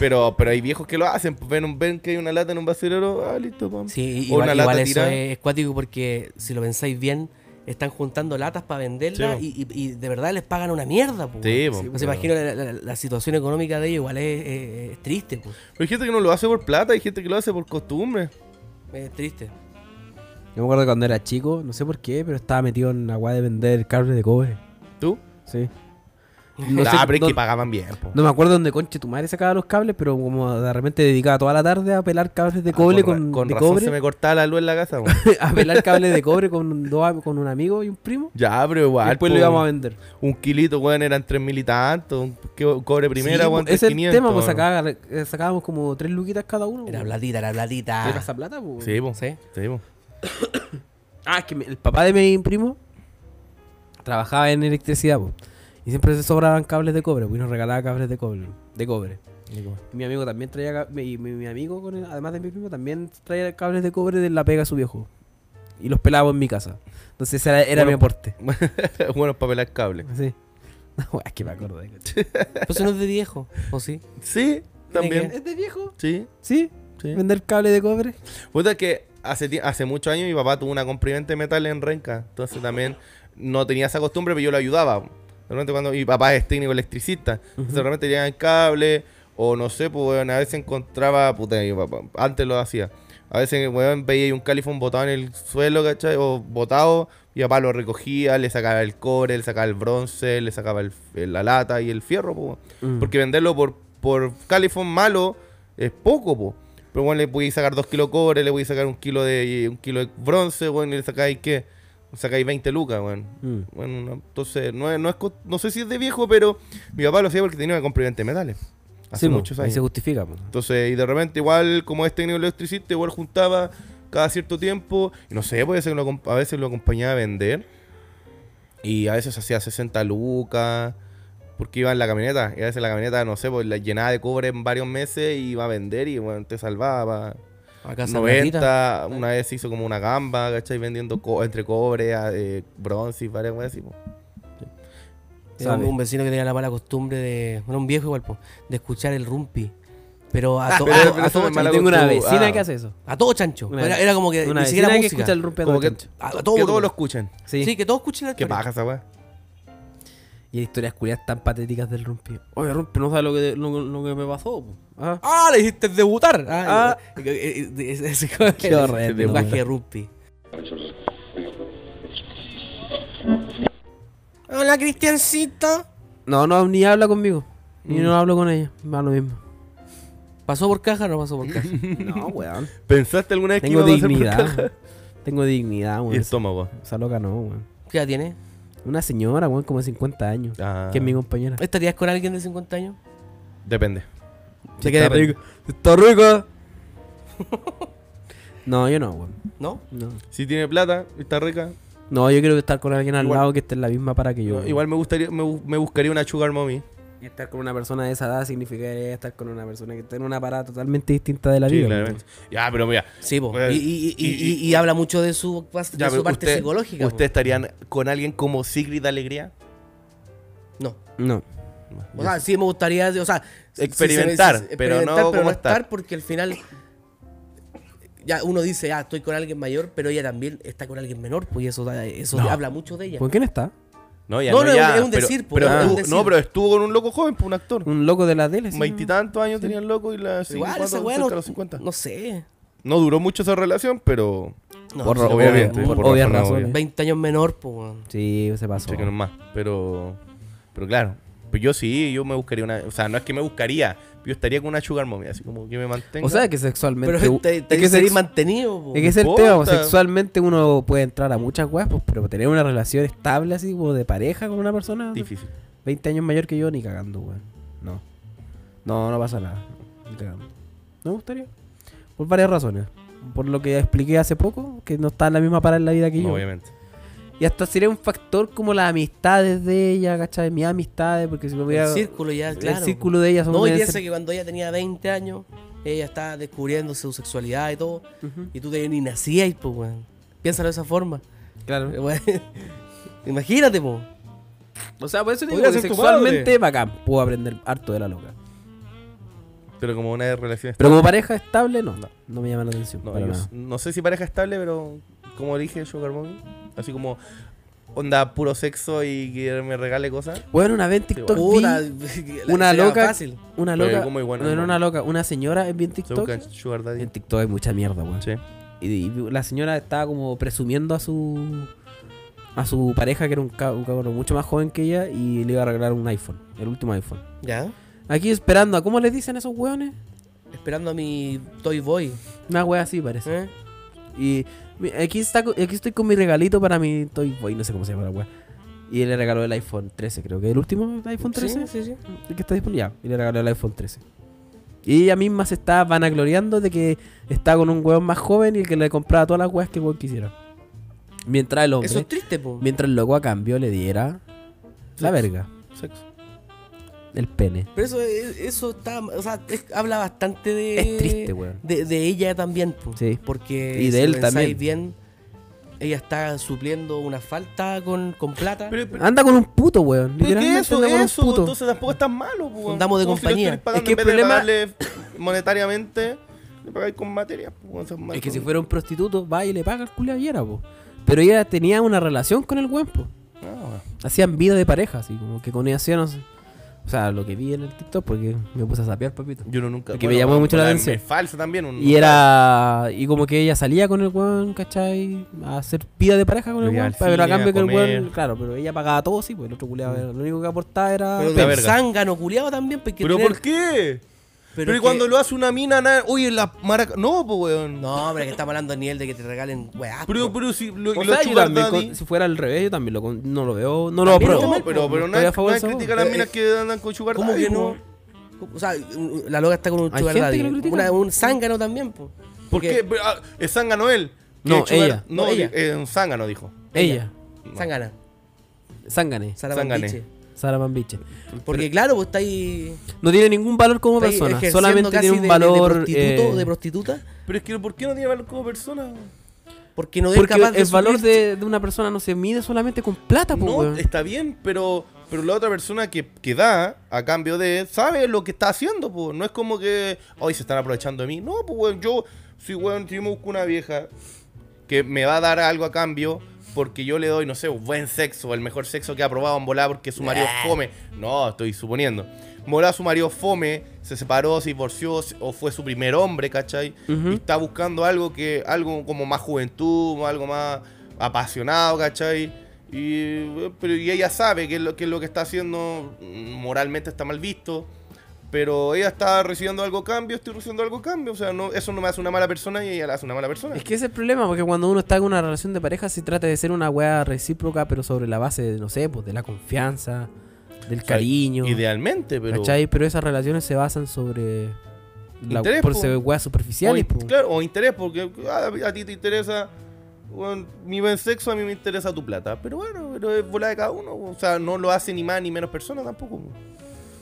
S3: Pero, pero hay viejos que lo hacen, pues, ven, ven que hay una lata en un basurero, ah, listo, pam.
S1: Sí,
S3: O
S1: igual,
S3: una
S1: igual
S3: lata
S1: eso
S3: tirada.
S1: es cuático porque si lo pensáis bien, están juntando latas para venderlas
S3: Sí,
S1: y, y- y de verdad les pagan una mierda. po,
S3: Sí,
S1: Pues imagino la, la- la situación económica de ellos igual es, es- es triste. po.
S3: Pero hay gente que no lo hace por plata, hay gente que lo hace por costumbre.
S1: Es triste.
S2: Yo me acuerdo cuando era chico, no sé por qué, pero estaba metido en la weá de vender cables de cobre.
S3: ¿Tú?
S2: Sí.
S3: No,
S2: sé-
S3: pero es
S2: no-
S3: que pagaban bien, po.
S2: No me acuerdo dónde conche tu madre sacaba los cables, pero como de repente dedicaba toda la tarde a pelar cables de
S3: Ah,
S2: cobre
S3: con,
S2: con, de
S3: razón
S2: cobre.
S3: se me cortaba la luz en la casa, weón.
S2: a pelar cables de cobre con, dos, con un amigo y un primo.
S3: Ya, pero
S2: y
S3: igual.
S2: después
S3: po,
S2: lo íbamos a vender.
S3: Un kilito, weón, eran tres mil y tanto. Un que- cobre primera,
S2: Sí,
S3: weón,
S2: pues, ese es el
S3: 3.500,
S2: tema, pues sacaba- eh, sacábamos como tres luquitas cada uno.
S1: Era
S2: pues.
S1: platita, era platita.
S2: ¿Era esa plata? pues?
S3: Sí, po.
S1: ¿Sí?
S3: Sí, po.
S2: Ah, es que el papá de mi primo trabajaba en electricidad, po, y siempre se sobraban cables de cobre, pues y nos regalaba cables de cobre. De cobre. Y mi amigo también traía, ca- mi, mi- mi amigo, con el- además de mi primo, también traía cables de cobre de la pega a su viejo. Y los pelábamos en mi casa. Entonces ese era, era
S3: Bueno,
S2: mi aporte.
S3: Buenos para pelar cable.
S2: Sí. No, es que me acuerdo de
S1: Pues no es de viejo, ¿o sí?
S3: Sí, también.
S2: ¿Es de viejo?
S3: Sí,
S2: ¿Sí?
S3: sí.
S2: ¿Vender cable de cobre?
S3: Puta que hace, hace muchos años mi papá tuvo una comprimente de metal en Renca. Entonces también no tenía esa costumbre, pero yo lo ayudaba. Repente cuando mi papá es técnico electricista. Entonces de repente tenían el cable. O no sé, pues weón, a veces encontraba. Puta, mi papá. Antes lo hacía. A veces, weón, veía un califón botado en el suelo, ¿cachai? O botado. Mi papá lo recogía, le sacaba el cobre, le sacaba el bronce, le sacaba el- la lata y el fierro, pues.
S2: Mm.
S3: Porque venderlo por, por califón malo es poco, po. Pero bueno, le podéis sacar dos kilos de cobre, le podéis sacar un kilo de un kilo de bronce, bueno, y le sacáis qué? Sacáis 20 lucas, weón.
S2: Mm.
S3: Bueno, no, entonces, no, no, es, no sé si es de viejo, pero mi papá lo hacía porque tenía una comprimente de metales. Hace
S2: Sí, po,
S3: muchos
S2: ahí
S3: años.
S2: se justifica. po.
S3: Entonces, y de repente, igual, como es técnico electricista, igual juntaba cada cierto tiempo. Y no sé, puede ser que lo a veces lo acompañaba a vender. Y a veces hacía 60 lucas. Porque iba en la camioneta. Y a veces la camioneta, no sé, pues la llenaba de cobre en varios meses y iba a vender y bueno, te salvaba.
S1: Acá San Gatita.
S3: 90, una vez hizo como una gamba, ¿cachai? Vendiendo co- entre cobre, a- eh, bronce y varias cosas así. po.
S1: Un, vecino que tenía la mala costumbre de. Bueno, un viejo igual, po, de escuchar el rumpi. Pero a, to-
S3: pero-
S1: a-
S3: pero
S1: a
S3: eso
S1: todo chancho.
S2: Tengo una vecina
S3: Ah.
S2: que hace eso.
S1: A todo chancho. Era, era como que
S2: Una
S1: ni siquiera
S2: vecina que
S1: música.
S2: escucha el rumpe a todo
S3: que,
S2: chancho.
S1: A, a todo
S3: que todos lo escuchen.
S2: Sí.
S1: Sí, que todos escuchen la
S3: Qué paja esa weá.
S2: Y hay historias culiadas tan patéticas del Rumpi. Oye, Rumpi, no sabes lo que, lo, lo que me pasó. Ah,
S1: Ah, le dijiste debutar. Ah,
S2: Ah.
S1: ese- lenguaje de rumpi. Hola, Cristiancito.
S2: No, no, ni habla conmigo. Ni no hablo con ella. Va lo mismo.
S1: ¿Pasó por caja o no pasó por caja?
S2: No, weón.
S3: ¿Pensaste alguna vez que
S2: Tengo
S3: iba a pasar por
S2: dignidad.
S3: caja?
S2: Tengo dignidad,
S3: Y
S2: weón.
S3: estómago.
S2: Esa loca no, weón.
S1: ¿Qué edad tiene?
S2: Una señora, weón, como de 50 años.
S3: Ah,
S2: Que es mi compañera.
S1: ¿Estarías con alguien de 50 años?
S3: Depende.
S2: Se
S1: queda
S2: está rico. Está rico. no, yo no, weón.
S1: ¿No?
S2: No.
S3: Si tiene plata, está rica.
S2: No, yo quiero estar con alguien al
S3: Igual-
S2: lado que esté en la misma para que yo.
S3: No, igual me gustaría, me, me buscaría una sugar mommy.
S2: Estar con una persona de esa edad significaría estar con una persona que está en una parada totalmente distinta de la
S3: Sí,
S2: vida.
S3: claramente. Ya, pero mira,
S1: Sí, po.
S3: Bueno,
S1: y, y- y-
S3: y-
S1: y- y habla mucho de su, de
S3: ya,
S1: su
S3: pero
S1: parte
S3: usted-
S1: psicológica. po.
S3: ¿Usted estarían con alguien como Sigrid Alegría?
S1: No.
S2: No.
S1: O sea, sí me gustaría, o sea,
S3: Experimentar,
S1: si se-
S3: pero no estar.
S1: porque al final ya uno dice, ah, estoy con alguien mayor, pero ella también está con alguien menor, pues eso, eso
S3: No.
S1: habla mucho de ella.
S2: ¿Con quién está?
S3: No, ya
S1: No,
S3: no,
S1: no,
S3: ya,
S1: es un
S3: pero-
S1: decir,
S3: pero
S1: es un decir.
S3: No, pero estuvo con un loco joven, pues, un actor.
S2: Un loco de la tele. sí.
S3: Veintitantos años tenía el loco y la
S1: Pero Igual ese bueno,
S3: los 50.
S1: no sé.
S3: No duró mucho esa relación, pero
S1: No,
S2: Por
S3: obviamente,
S1: por-
S3: por
S2: obvias
S3: razones
S2: razones.
S3: obvias.
S1: 20 años menor, pues.
S2: Sí, se pasó.
S3: sé que no es más. Pero, pero claro, pues yo sí, yo me buscaría una. O sea, no es que me buscaría, yo estaría con una sugar mommy, así como que me mantenga.
S2: O sea, que sexualmente.
S1: Pero te, te
S2: es que,
S1: sería mantenido, po.
S2: es que es el tema, sexualmente uno puede entrar a muchas weas, pues, pero tener una relación estable así como de pareja con una persona
S3: difícil.
S2: 20 años mayor que yo, ni cagando, weón. No. No, no pasa nada. Ni cagando. No me gustaría. Por varias razones. Por lo que expliqué hace poco, que no está en la misma parada en la vida que yo.
S3: Obviamente.
S2: Y hasta sería un factor como las amistades de ella, ¿cachai? Mis amistades, porque si me voy a...
S1: El círculo ya, claro.
S2: El círculo de ella son
S1: No, y piensa
S2: ser-
S1: que cuando ella tenía 20 años, ella estaba descubriendo su sexualidad y todo, y tú te ni nacías, pues, weón. Piénsalo de esa forma.
S2: Claro.
S1: Imagínate, po.
S2: O sea, por eso digo que sexualmente bacán. Puedo aprender harto de la loca.
S3: Pero como una relación
S2: Pero como pareja estable, no. No, no me llama la atención.
S3: No,
S2: para
S3: yo
S2: nada.
S3: s- no sé si pareja estable, pero como dije, Sugar Mommy. Así como onda puro sexo y que me regale cosas.
S2: Bueno, una vez en TikTok vi una loca,
S1: Fácil.
S2: una loca,
S3: como igual,
S2: no era
S3: no.
S2: una loca, una señora en TikTok.
S3: buscan Sugar Daddy.
S2: En TikTok hay mucha mierda, weón.
S3: Sí.
S2: y, y la señora estaba como presumiendo a su a su pareja que era un, ca- un cabrón mucho más joven que ella y le iba a regalar un iPhone, el último iPhone.
S1: ¿Ya?
S2: Aquí esperando, a ¿cómo les dicen esos hueones?
S1: Esperando a mi Toy Boy.
S2: Una wea así parece.
S1: ¿eh?
S2: Y aquí está aquí estoy con mi regalito para mi Toy Boy, no sé cómo se llama la wea. Y él le regaló el iPhone 13, creo que el último iPhone 13.
S1: Sí, sí, sí.
S2: El que está disponible. Y le regaló el iPhone 13. Y ella misma se está vanagloriando de que está con un weón más joven y el que le compraba todas las weas que el weón quisiera. Mientras el hombre,
S1: Eso es triste, po.
S2: mientras el loco a cambio le diera la verga,
S3: Sexo.
S2: El pene.
S1: Pero eso, es- eso está, o sea, es- habla bastante de...
S2: Es triste, weón.
S1: De, de ella también, po.
S2: Sí.
S1: Porque
S2: Y de
S1: si
S2: él también.
S1: bien, ella está supliendo una falta con, con plata.
S3: Pero, pero,
S2: Anda con un puto, weón.
S3: pero ¿qué
S2: Literalmente
S3: eso?
S2: anda con un puto.
S3: entonces tampoco es tan malo, pues.
S1: Andamos de
S3: si
S1: compañía.
S3: pagando,
S2: Es que el problema-
S3: monetariamente, le pagáis con materia. malo.
S2: Es que si fuera un prostituto, va y le paga el culiao y era, po. Pero ella tenía una relación con el weón, po.
S3: Ah,
S2: Hacían vida de pareja, así como que con ella hacían, no sé. O sea, lo que vi en el TikTok, porque me puse a sapear, papito.
S3: yo no nunca.
S2: Que me llamó mucho la atención.
S3: Es falso también. un-
S2: Y era. Y como que ella salía con el weón, ¿cachai? A hacer vida de pareja con el weón. Pero a cambio
S3: a
S2: que el weón. Claro, pero ella pagaba todo, sí, pues el otro culiado. Lo único que aportaba era.
S1: Pero
S3: verga.
S1: zángano culiado también, pues,
S3: ¿Pero
S1: tener-
S3: por qué? Pero, y
S1: que-
S3: cuando lo hace una mina, nada. Oye, la maraca. No, pues, weón.
S1: No, pero que estamos hablando a nivel de que te regalen weá.
S3: Pero, pero si lo,
S2: O
S3: lo
S2: sea, yo
S3: sugar
S2: también,
S3: daddy-
S2: con- si fuera al revés, yo también lo, no lo veo. No lo apruebo.
S3: No, pero, pero no
S2: Estoy a de
S3: las
S1: Eh,
S3: minas que andan con sugar
S1: ¿Cómo que no? O sea, la loca está con un sugar daddy. Una- un zángano también, po.
S3: ¿Por
S1: Porque-
S3: qué? Pero, ah, Es zángano él.
S2: No,
S3: sugar-
S2: ella.
S3: No,
S1: No, ella.
S3: es un zángano, dijo.
S2: Ella,
S1: Zángana.
S2: Zángane,
S1: Sara
S3: Zángane.
S1: Bambiche.
S2: Sara Bambiche.
S1: Porque claro, pues está ahí.
S2: No tiene ningún valor como persona. Solamente tiene un
S1: de-
S2: valor.
S1: De, prostituto,
S2: eh,
S1: de prostituta.
S3: Pero es que, ¿por qué no tiene valor como persona?
S1: Porque no es
S2: porque
S1: capaz de
S2: el valor de, de una persona no se mide solamente con plata, pues,
S3: No,
S2: weón.
S3: está bien, pero, pero la otra persona que, que da a cambio de sabe lo que está haciendo, pues. No es como que hoy se están aprovechando de mí. No, pues, weón, yo, si, weón, si yo me busco una vieja que me va a dar algo a cambio porque yo le doy, no sé, un buen sexo, el mejor sexo que ha probado en volar porque su marido fome. No, estoy suponiendo. Volá su marido fome, se separó, se divorció o fue su primer hombre, ¿cachai? Y está buscando algo que algo como más juventud, algo más apasionado, ¿cachai? Y, pero, y ella sabe que es, lo, que lo que está haciendo moralmente está mal visto. Pero ella está recibiendo algo cambio, estoy recibiendo algo cambio. O sea, no, eso no me hace una mala persona y ella la hace una mala persona.
S2: Es que ese es el problema, porque cuando uno está en una relación de pareja se trata de ser una weá recíproca, pero sobre la base, de, no sé, pues de la confianza, del
S3: O sea,
S2: cariño.
S3: Idealmente, pero.
S2: ¿Cachai? Pero esas relaciones se basan sobre. La,
S3: Interés,
S2: por
S3: po.
S2: ser weas
S3: o,
S2: superficiales,
S3: in-
S2: po.
S3: claro, o interés, porque ah, a, ti te interesa bueno, mi buen sexo, a mí me interesa tu plata. Pero bueno, pero es bola de cada uno. O sea, no lo hace ni más ni menos persona tampoco.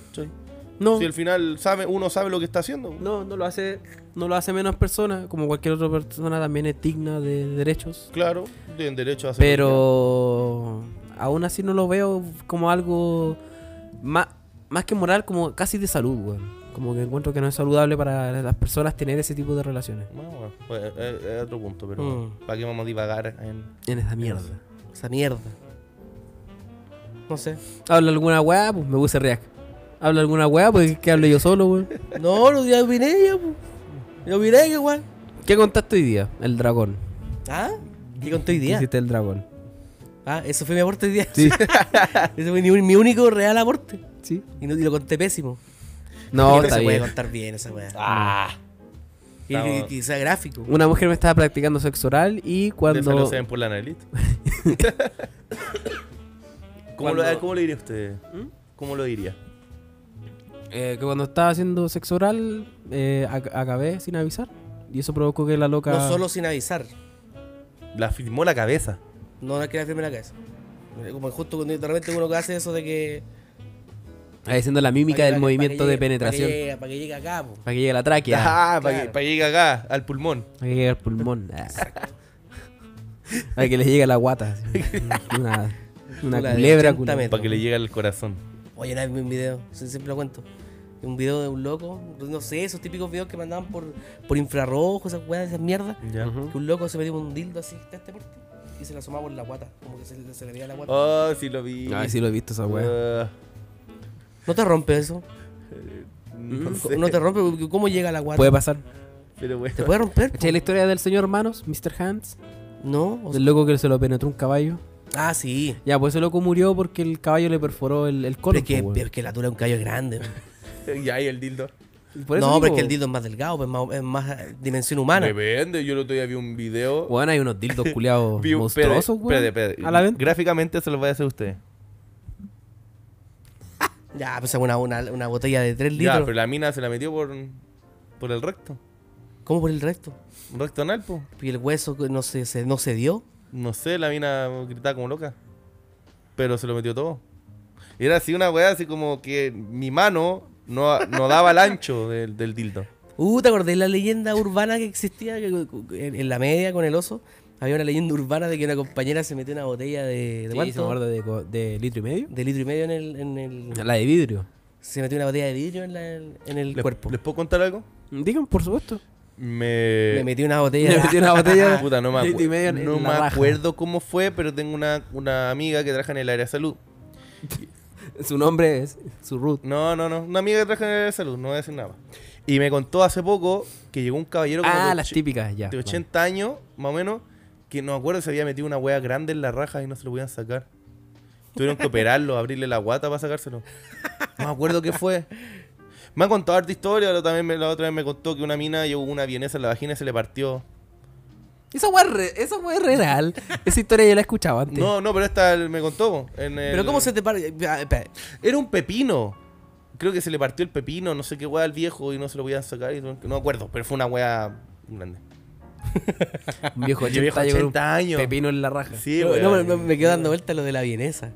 S3: ¿cachai?
S2: No,
S3: Si al final sabe, uno sabe lo que está haciendo.
S2: no, no lo hace, no lo hace menos persona, como cualquier otra persona también es digna de derechos.
S3: Claro, tienen derecho a hacer.
S2: Pero aún así no lo veo como algo más, más que moral, como casi de salud, weón. Como que encuentro que no es saludable para las personas tener ese tipo de relaciones.
S3: No, bueno, pues, es, es otro punto, pero
S1: Mm.
S3: ¿para qué vamos a divagar en
S2: En esa mierda.
S1: Esa mierda. No sé.
S2: Habla alguna weá, pues me puse react. Habla alguna weá, pues que hable yo solo, weón.
S1: No, no, ya opiné ya, po. Ya opiné que igual.
S2: ¿Qué contaste hoy día? El dragón.
S1: ¿Ah? ¿Qué conté hoy
S2: ¿Qué
S1: día?
S2: hiciste el dragón?
S1: Ah, eso fue mi aporte hoy día.
S2: Sí.
S1: Ese fue mi, mi único real aporte.
S2: sí.
S1: Y, no- y lo conté pésimo.
S2: No,
S1: Y
S2: está
S1: se puede
S2: bien.
S1: contar bien esa weá.
S3: Ah,
S1: Y que sea gráfico.
S2: Una mujer me estaba practicando sexo oral y cuando...
S3: no se ven por la nariz. ¿Cómo, lo,
S2: Cuando-
S3: ¿Cómo lo diría usted?
S2: ¿Mm?
S3: ¿Cómo lo diría?
S2: Eh, que cuando estaba haciendo sexo oral eh, ac- acabé sin avisar. Y eso provocó que la loca...
S1: No solo sin avisar.
S3: La firmó la cabeza.
S1: No es que la firme la cabeza. Como justo cuando de repente uno que hace eso de que.
S2: Ahí haciendo la mímica del movimiento
S1: llegue-
S2: de penetración.
S1: Para que, llegue, pa' que llegue acá, po.
S2: Para que llegue la tráquea.
S3: Ah, para
S1: claro.
S3: que, para que llegue acá, al pulmón.
S2: Para que llegue al pulmón. Ah. Para que le llegue a la guata. así. Una, una
S1: Una de
S2: culebra.
S1: 80
S2: culebra.
S1: metros.
S3: Para que le llegue al corazón.
S1: Oye, una vez vi un video, siempre lo cuento. Un video de un loco, no sé, esos típicos videos que mandaban por, por infrarrojo, esas weas, esas mierdas. Que un loco se metió un dildo así de este porte y se la asomaba por la guata. Como que se, se le veía la guata.
S3: Oh, sí lo vi.
S2: Ah, sí lo he visto esa weá.
S3: Ah,
S1: ¿No te rompe eso?
S3: no sé.
S1: ¿No te rompe? ¿Cómo llega la guata?
S2: Puede pasar.
S3: Pero bueno.
S1: ¿Te puede romper?
S2: ¿Cachai la historia del señor Manos, Mr. Hands?
S1: No. o-
S2: Del loco que se lo penetró un caballo.
S1: Ah, sí.
S2: Ya, pues ese loco murió porque el caballo le perforó el, el
S1: Pero es que, pero es que la tula de un callo es grande.
S3: Ya, y el dildo.
S2: Y por eso
S1: no,
S2: digo,
S1: pero es que el dildo es más delgado, pues, más- es más eh, dimensión humana.
S3: Depende, yo el otro día vi un video.
S2: Bueno, hay unos dildos culiados
S3: vi un-
S2: monstruosos,
S3: espérate.
S2: A la venta.
S3: Gráficamente se los voy a hacer a usted.
S1: Ya, pues una, una, una botella de 3
S3: Ya,
S1: litros.
S3: pero la mina se la metió por, por el recto.
S1: ¿Cómo por el resto?
S3: Un recto anal, po.
S1: Y el hueso no se, se- no se dio.
S3: No sé, la mina gritaba como loca. Pero se lo metió todo. Y era así una weá, así como que mi mano no, no daba el ancho del, del dildo.
S1: Uh, ¿te acordás de la leyenda urbana que existía que- en, en la media con el oso? Había una leyenda urbana de que una compañera se metió una botella de. ¿De
S2: Sí,
S1: cuánto?
S2: se de, co- de litro y medio.
S1: De litro y medio en el. En el
S2: La de vidrio.
S1: se metió una botella de vidrio en, la- en el
S3: ¿Les,
S1: cuerpo.
S3: ¿Les puedo contar algo?
S2: Digan, por supuesto.
S3: Me...
S1: Metí una botella.
S2: Le metí una botella.
S3: Puta, no me, acu- no me acuerdo cómo fue, pero tengo una, una amiga que trabaja en el área de salud.
S2: Su nombre es su root.
S3: No, no, no. Una amiga que trabaja en el área de salud, no voy a decir nada. Y me contó hace poco que llegó un caballero como
S2: Ah,
S3: de,
S2: las
S3: och-
S2: típicas, ya.
S3: de 80 años, más o menos, que no me acuerdo si había metido una wea grande en la raja y no se lo podían sacar. Tuvieron que operarlo, abrirle la guata para sacárselo. No me acuerdo qué fue. Me han contado harta historia, pero también me- la otra vez me contó que una mina llevó una vienesa en la vagina y se le partió.
S2: Esa weá esa es re real. Esa historia ya la he escuchado antes.
S3: No, no, pero esta me contó. en el-
S1: Pero ¿cómo se te espera.
S3: Era un pepino. Creo que se le partió el pepino, no sé qué weá al viejo y no se lo podían sacar. y no me acuerdo, pero fue una weá grande.
S2: Un viejo
S3: viejo
S2: 80 llegó con un
S3: 80 años.
S2: pepino en la raja.
S3: Sí,
S1: No, no, me, me quedo dando vuelta lo de la vienesa.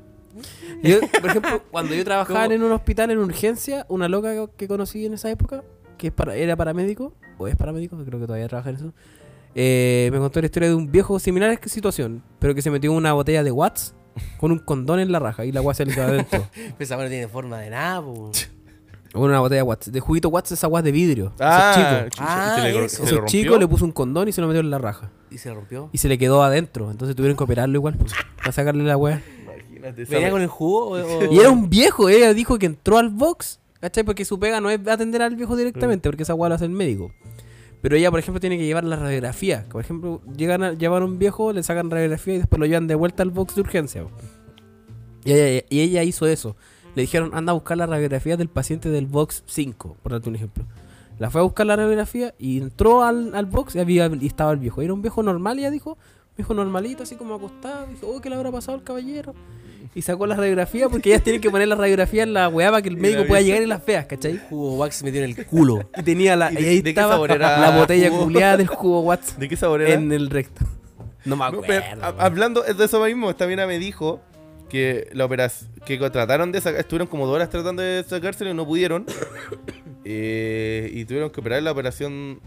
S2: Yo, por ejemplo, cuando yo trabajaba
S1: ¿Cómo?
S2: en un hospital en urgencia, una loca que- conocí en esa época, que es para, era paramédico, o es paramédico, creo que todavía trabaja en eso, eh, me contó la historia de un viejo similar a esta situación, pero que se metió una botella de Watts con un condón en la raja y la Watts se le quedó adentro.
S1: Esa weá no tiene forma de nada, po.
S2: O una botella de Watts. De juguito Watts esa Watts de vidrio.
S3: Ah,
S2: Eso es chico.
S3: chucha,
S1: Ah,
S3: ¿y se le,
S1: eso.
S3: se
S2: Eso
S3: le
S2: es
S3: rompió?
S2: chico, le puso un condón y se lo metió en la raja.
S1: Y se rompió.
S2: Y se le quedó adentro. Entonces tuvieron que operarlo igual, pues, para sacarle la weá.
S1: ¿Venía con el jugo? O, o-
S2: Y era un viejo, ella dijo que entró al box, ¿cachai? Porque su pega no es atender al viejo directamente, porque esa weá lo hace el médico. Pero ella, por ejemplo, tiene que llevar la radiografía. Por ejemplo, llegan a llevar a un viejo, le sacan radiografía y después lo llevan de vuelta al box de urgencia. Y ella, y ella hizo eso. Le dijeron, anda a buscar la radiografía del paciente del box 5, por darte un ejemplo. La fue a buscar la radiografía y entró al, al box y, había, y estaba el viejo. Era un viejo normal, ella dijo, viejo normalito, así como acostado. Dijo, oh, ¿qué le habrá pasado al caballero? Y sacó la radiografía porque ellas tienen que poner la radiografía en la weá para que el médico pueda llegar y las veas, ¿cachai?
S1: jugo wax metido en el culo.
S2: Y tenía la.
S3: ¿Y
S2: ahí
S3: de qué
S2: estaba
S3: sabor era
S2: la botella
S3: jugo?
S2: culiada del jugo Watts
S3: ¿De qué sabor era?
S2: en el recto. No me acuerdo.
S3: pero, a-
S2: weón.
S3: hablando de eso mismo, esta mina me dijo que la operación que trataron de sacar, estuvieron como dos horas tratando de sacárselo y no pudieron. Eh, y tuvieron que operar la operación.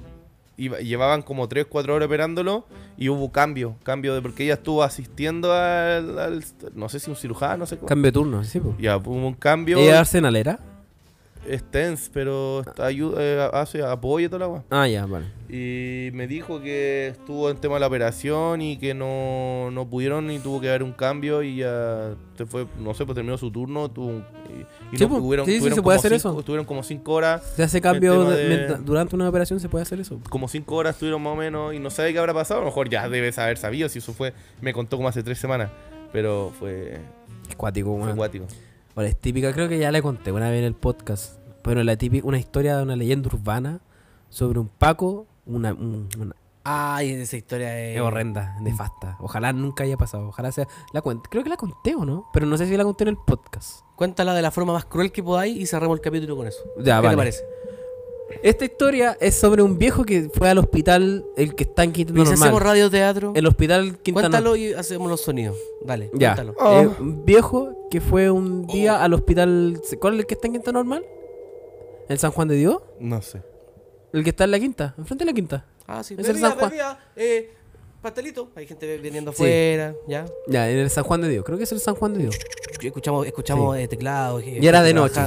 S3: Iba- llevaban como 3, 4 horas operándolo y hubo cambio, cambio de porque ella estuvo asistiendo al, al- no sé si un cirujano, no sé cómo.
S2: Cambio de turno, sí, po.
S3: Ya, hubo un cambio.
S2: ¿Ella arsenalera?
S3: Es tense, pero ayuda, eh, hace apoyo y toda la agua.
S2: Ah, ya, vale.
S3: Y me dijo que estuvo en tema de la operación y que no, no pudieron y tuvo que haber un cambio y ya se fue, no sé, pues terminó su turno. Tuvo, un- y, y
S2: Sí,
S3: no
S2: pues,
S3: tuvieron,
S2: sí, sí,
S3: tuvieron
S2: se puede hacer
S3: cinco-
S2: eso.
S3: Estuvieron como cinco horas,
S2: Se hace cambio de-
S3: de-
S2: durante una operación, se puede hacer eso.
S3: como cinco horas estuvieron más o menos y no sabe qué habrá pasado. A lo mejor ya debes haber sabido si eso fue, me contó como hace tres semanas, pero fue,
S2: Es cuático,
S3: fue
S2: weón.
S3: acuático.
S2: Ahora, es típica, creo que ya le conté una vez en el podcast. Pero la típica, una historia de una leyenda urbana sobre un Paco, una, un- una-
S1: Ay, esa historia es.
S2: es horrenda, nefasta. Ojalá nunca haya pasado. Ojalá sea. La cuente. Creo que la conté o no, pero no sé si la conté en el podcast.
S1: Cuéntala de la forma más cruel que podáis y cerramos el capítulo con eso.
S2: Ya,
S1: ¿Qué
S2: vale.
S1: te parece?
S2: Esta historia es sobre un viejo que fue al hospital, el que está en Quinta
S1: Y si hacemos
S2: Normal.
S1: radioteatro,
S2: El hospital Quinta
S1: cuéntalo y hacemos los sonidos. Dale,
S2: Ya.
S1: cuéntalo.
S3: Oh.
S2: Eh, un viejo que fue un día al hospital. ¿Cuál es el que está en Quinta Normal? ¿El San Juan de Dios?
S3: No sé.
S2: El que está en la quinta, enfrente de la quinta.
S1: Ah, sí.
S2: Es el San Juan.
S1: bebida, eh, pastelito. Hay gente vendiendo
S2: Sí.
S1: afuera, ¿ya?
S2: Ya, en el San Juan de Dios. Creo que es el San Juan de Dios.
S1: Escuchamos, escuchamos eh, teclados.
S2: Y era de noche.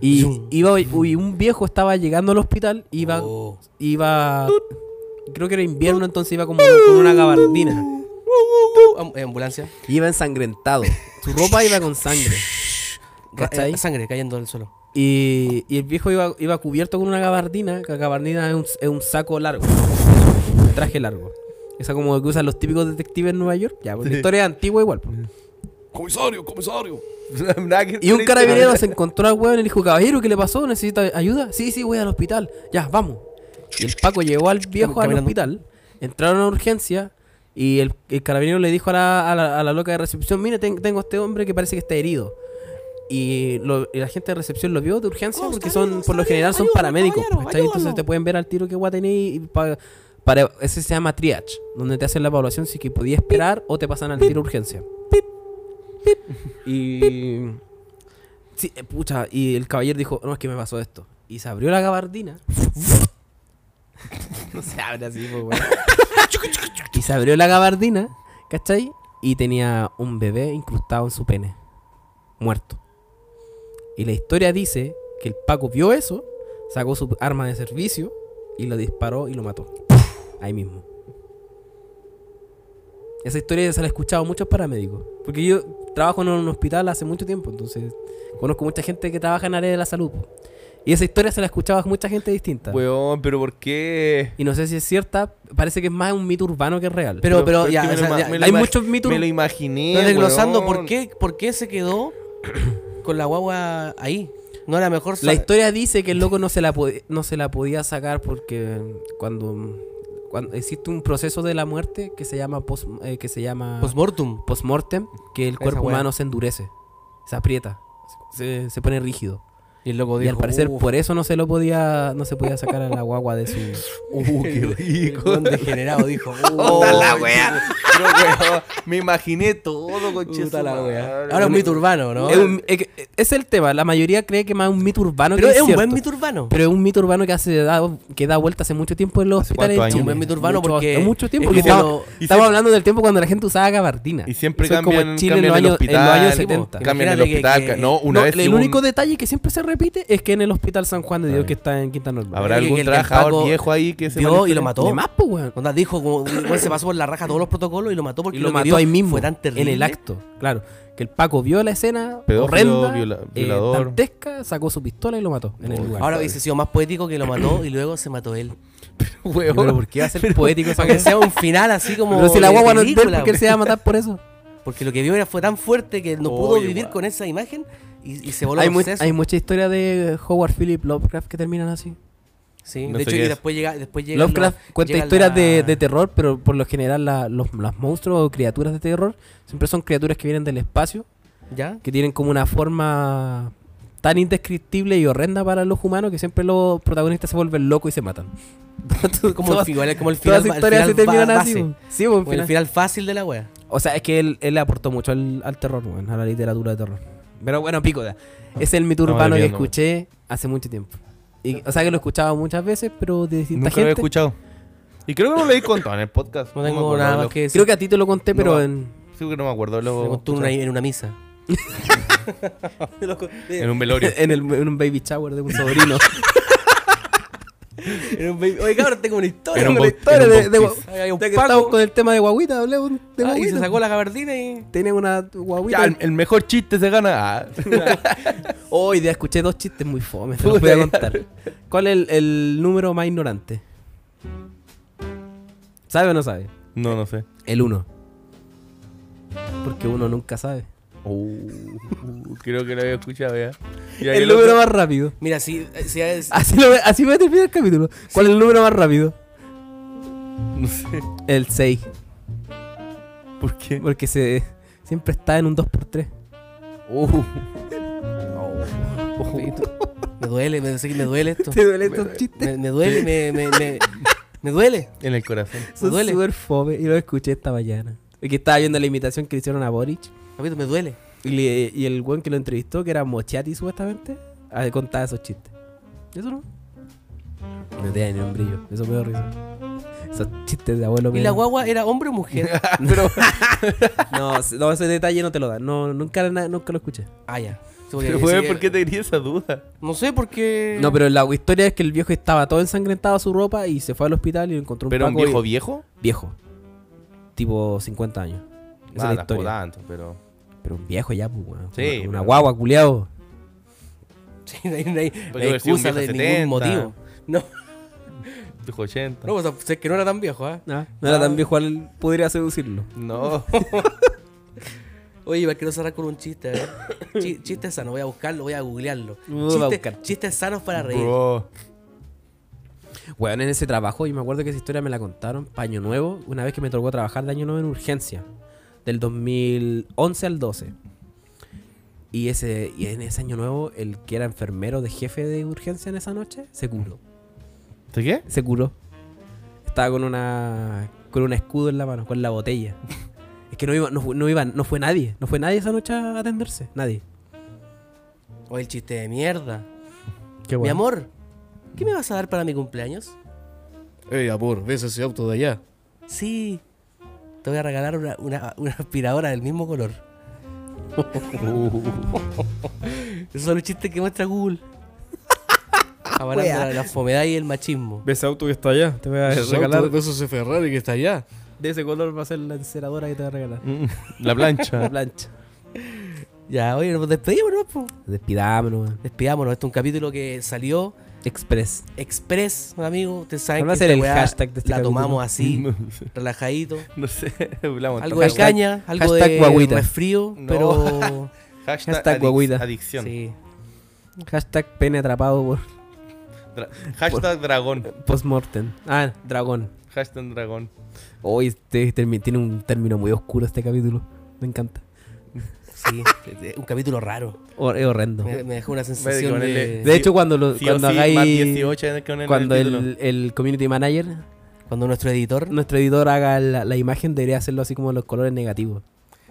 S2: Y
S1: Zoom.
S2: iba, uy, un viejo estaba llegando al hospital, iba,
S1: Oh.
S2: iba, creo que era invierno, entonces iba como con una gabardina.
S1: Am- eh, ambulancia.
S2: Iba ensangrentado. Su ropa iba con sangre.
S1: Ra-
S2: ¿Cachai?
S1: eh, sangre cayendo del suelo.
S2: Y, y el viejo iba, iba cubierto con una gabardina, que la gabardina es un, es un saco largo, un traje largo. Esa como que usan los típicos detectives en Nueva York. Ya, porque la historia es antigua igual. pues.
S3: Comisario, comisario. Que
S2: Y un carabinero se encontró al weón y le dijo, caballero, ¿qué le pasó? ¿Necesita ayuda? Sí, sí, voy al hospital. Ya, vamos. Y el Paco llevó al viejo al hospital. Entraron a urgencia y el, el carabinero le dijo a la, a la- a la loca de recepción, mire, ten- tengo a este hombre que parece que está herido. Y, lo- y la gente de recepción lo vio de urgencia
S1: Oh,
S2: porque son, por lo general son paramédicos. Entonces te pueden ver al tiro que guay tenés y pa- para, ese se llama triage, donde te hacen la evaluación si que podías esperar o te pasan al tiro urgencia. Y. Sí, eh, pucha, y el caballero dijo, no, es que me pasó esto. Y se abrió la gabardina. no se abre así, pues. Y se abrió la gabardina, ¿cachai? Y tenía un bebé incrustado en su pene. Muerto. Y la historia dice que el Paco vio eso, sacó su arma de servicio y lo disparó y lo mató. Ahí mismo. Esa historia se la he escuchado a muchos paramédicos. Porque yo trabajo en un hospital hace mucho tiempo, entonces conozco mucha gente que trabaja en área de la salud. po. Y esa historia se la he escuchado a mucha gente distinta.
S3: Weón, pero ¿por qué?
S2: Y no sé si es cierta, parece que es más un mito urbano que real.
S1: Pero, pero,
S3: es
S1: ya, o
S3: lo
S1: sea, ya,
S2: hay muchos mitos.
S3: Me lo imaginé.
S1: Estoy desglosando
S3: weón.
S1: por qué, por qué se quedó con la guagua ahí. No era mejor
S2: La historia dice que el loco no se la, no se la podía sacar porque cuando, cuando existe un proceso de la muerte que se llama pos- eh, que se llama
S1: postmortem.
S2: postmortem, que el cuerpo humano se endurece, se aprieta, se, se pone rígido.
S1: Y el loco
S2: Y al
S1: dijo,
S2: parecer
S1: "Uf,
S2: por eso no se lo podía no se podía sacar a la guagua de su
S3: Uh, qué rico.
S1: degenerado dijo,
S3: Puta la
S1: "Uy,
S3: wea. Weón, me imaginé todo, conche
S1: puta la wea". Ahora es un mito urbano, ¿no?
S2: es, un- es que- es el tema, la mayoría cree que más es un mito urbano
S1: Pero
S2: que
S1: es un
S2: cierto.
S1: buen mito urbano.
S2: Pero es un mito urbano que hace da, que da vuelta hace mucho tiempo en los
S3: ¿Hace
S2: hospitales.
S3: cuántos años?
S2: Chile.
S1: Un buen mito urbano
S2: Mucho-
S1: porque
S2: hace mucho tiempo.
S1: es
S2: porque
S1: como
S2: estamos,
S1: lo-
S3: y
S2: estamos
S3: siempre-
S2: hablando del tiempo cuando la gente usaba gabardina.
S3: Y siempre
S2: Eso es como
S3: cambian,
S2: Chile en
S3: cambian
S2: los
S3: el
S2: años, en los años
S3: hospital,
S2: 70.
S3: Cambian el
S1: Imagínate que-
S3: hospital.
S1: que-
S3: ca- no, una
S2: No,
S3: vez
S2: el
S3: sí hubo un-
S2: único detalle que siempre se repite es que en el Hospital San Juan de Dios, que está en Quinta Normal.
S3: ¿Habrá algún trabajador
S1: Paco
S3: viejo ahí que se
S1: vio y lo mató.
S2: Más, pues, weón.
S1: Onda dijo, como, igual se pasó por la raja todos los protocolos y lo mató porque
S2: Y lo mató ahí mismo,
S1: Fue tan terrible.
S2: en el acto. Claro, que el Paco vio la escena
S3: Pedófilo,
S2: horrenda,
S3: viola-
S2: eh, dantesca, sacó su pistola y lo mató en el lugar.
S1: Ahora hubiese sido más poético que lo mató y luego se mató él.
S3: Weón.
S2: Pero ¿por qué va a ser poético
S1: Para que sea un final así como.
S2: Pero si la guagua no es ¿por qué se va a matar por eso?
S1: Porque lo que vio era, fue tan fuerte que no pudo vivir con esa imagen y, y se voló
S2: Hay, mu- hay mucha historia de Howard Philip Lovecraft que terminan así.
S1: Sí,
S3: No
S1: de hecho, y
S3: es.
S1: después llega, después llega
S2: Lovecraft cuenta
S1: llega
S2: historias
S1: la-
S2: de, de terror, pero por lo general la- los, monstruos o criaturas de terror siempre son criaturas que vienen del espacio,
S1: ¿Ya?
S2: que tienen como una forma tan indescriptible y horrenda para los humanos que siempre los protagonistas se vuelven locos y se matan.
S1: Como,
S2: Todas-
S1: el, como final,
S2: Todas
S1: el
S2: se terminan así. Sí,
S1: como el
S2: final.
S1: final fácil de la wea.
S2: O sea, es que él, él le aportó mucho al, al terror, weón, a la literatura de terror. Pero bueno, pico, ya. es el mito urbano que escuché hace mucho tiempo. Y, o sea, que lo he escuchado muchas veces, pero de distinta
S3: Nunca lo había
S2: gente.
S3: escuchado. Y creo que no lo he contado en el podcast.
S1: No tengo nada más
S3: lo-
S1: que decir.
S2: Creo que a ti te lo conté, pero
S3: No.
S2: en...
S3: Sí, que no me acuerdo. Lo
S1: contó en una, en una misa.
S3: en un velorio.
S2: en, el- en un baby shower de un sobrino.
S1: Era un baby- Oye, cabrón, tengo una historia.
S3: Era un
S2: Tengo una historia
S3: era un
S2: de, de,
S1: un
S2: que
S1: Paco.
S2: estamos con el tema de guaguita, hablemos de
S1: Ah, y se sacó la gabardina y.
S2: Tiene una guaguita.
S3: Ya, el, el mejor chiste se gana. Ah.
S2: Hoy día escuché dos chistes muy fomes, te los voy a contar. ¿Cuál es el, el número más ignorante? ¿Sabe o no sabe?
S3: No, no sé.
S2: El 1. Porque uno nunca sabe.
S3: Uh, creo que lo había escuchado ya. Ya,
S2: El número
S3: otro-
S2: más rápido.
S1: Mira, si, si es.
S2: Así, lo, así va a terminar el capítulo. ¿Cuál es el número más rápido?
S3: No sé.
S2: El 6.
S3: ¿Por qué?
S2: Porque se siempre está en un 2x3.
S3: Uh,
S1: Me duele, me, sé que me duele esto.
S2: ¿Te duele estos chistes?
S1: Me, me duele, me, me, me, me duele.
S3: en el corazón.
S2: Son
S1: duele.
S2: súper fome. Y lo escuché esta mañana. Porque estaba viendo la imitación que le hicieron a Boric.
S1: Papito, me duele.
S2: Y, le- y el buen que lo entrevistó, que era Mochati supuestamente, a contaba esos chistes. ¿Eso no? No tenía ni un brillo. Eso me da risa. Esos chistes de abuelo
S1: ¿Y
S2: me
S1: la
S2: dan-
S1: guagua era hombre o mujer?
S2: Pero, no, no, ese detalle no te lo dan. No, nunca, na- nunca lo escuché.
S1: Ah, ya. Sí, porque-
S3: Pero, weón,
S1: sí,
S3: ¿por qué te quería esa duda?
S1: No sé, porque.
S2: No, pero la historia es que el viejo estaba todo ensangrentado su ropa y se fue al hospital y lo encontró un
S3: ¿Pero un
S2: Paco
S3: viejo
S2: y-
S3: viejo?
S2: viejo. Tipo 50 años. Esa
S3: Ah,
S2: es la
S3: tampoco
S2: historia.
S3: tanto, pero...
S2: Pero un viejo ya, pues, weón.
S3: Sí,
S2: Una, una
S3: pero-
S2: guagua, culiao.
S1: Sí, no hay, no hay- no excusa de ningún
S3: 70.
S1: motivo. No,
S3: Dijo 80.
S1: no, pues, es que no era tan viejo, ¿ah?
S2: Ah, no era tan viejo, al- podría seducirlo.
S3: No.
S1: Oye, igual quiero cerrar con un chiste, a ver. Chi- Chistes sanos, voy a buscarlo, voy a googlearlo.
S2: Uh, va a
S1: Chiste-
S2: buscar.
S1: Chistes sanos para reír.
S3: Bro.
S2: Weón, en ese trabajo, y me acuerdo que esa historia me la contaron, Paño Nuevo, una vez que me tocó trabajar de Año Nuevo en urgencia, del 2011 al 12. Y, ese, y en ese Año Nuevo, el que era enfermero de jefe de urgencia en esa noche, se curó.
S3: ¿De qué?
S2: Se curó. Estaba con una con un escudo en la mano, con la botella. Es que no iba, no, no iba, no fue nadie, no fue nadie esa noche a atenderse, nadie.
S1: O el chiste de mierda.
S2: Qué
S1: Mi amor, ¿qué me vas a dar para mi cumpleaños?
S4: Ey, amor, ¿ves ese auto de allá?
S1: Sí, te voy a regalar una, una- una aspiradora del mismo color. Esos son los chistes que muestra Google. Hablando de la fomedad y el machismo.
S2: ¿Ves ese auto que está allá? Te voy a
S4: Ese auto, ¿ves ese Ferrari que está allá?
S2: De ese color va a ser la enceradora que te voy a regalar.
S3: La plancha.
S2: La plancha.
S1: Ya, oye, nos despedimos, ¿no?
S2: Despidámonos.
S1: Despidámonos. Este es un capítulo que salió
S2: Express.
S1: express, amigo.
S2: ¿Cuál va
S1: que
S2: a ser
S1: esta
S2: el
S1: weá
S2: hashtag de este
S1: la
S2: capítulo?
S1: tomamos así,
S3: No,
S1: relajadito.
S3: no sé. hablamos
S1: Algo de caña, algo
S2: hashtag
S1: de
S2: guaguita.
S1: resfrío,
S3: No.
S1: pero...
S3: Hashtag,
S2: Hashtag
S3: adic-
S2: guaguita.
S3: adicción.
S1: sí.
S2: Hashtag pene atrapado por
S3: Dra- hashtag dragón.
S2: postmortem. Ah, dragón.
S3: Hashtag dragón.
S2: Hoy este termi- tiene un término muy oscuro este capítulo. Me encanta.
S1: Sí, un capítulo raro.
S2: Hor- es horrendo.
S1: Me, me dejó una sensación de...
S2: De hecho, cuando, lo,
S3: Sí
S2: cuando
S3: sí,
S2: hagáis.
S3: más 18 en el- con el
S2: cuando el, el community manager,
S1: Cuando nuestro editor...
S2: nuestro editor haga la, la imagen, debería hacerlo así como los colores negativos.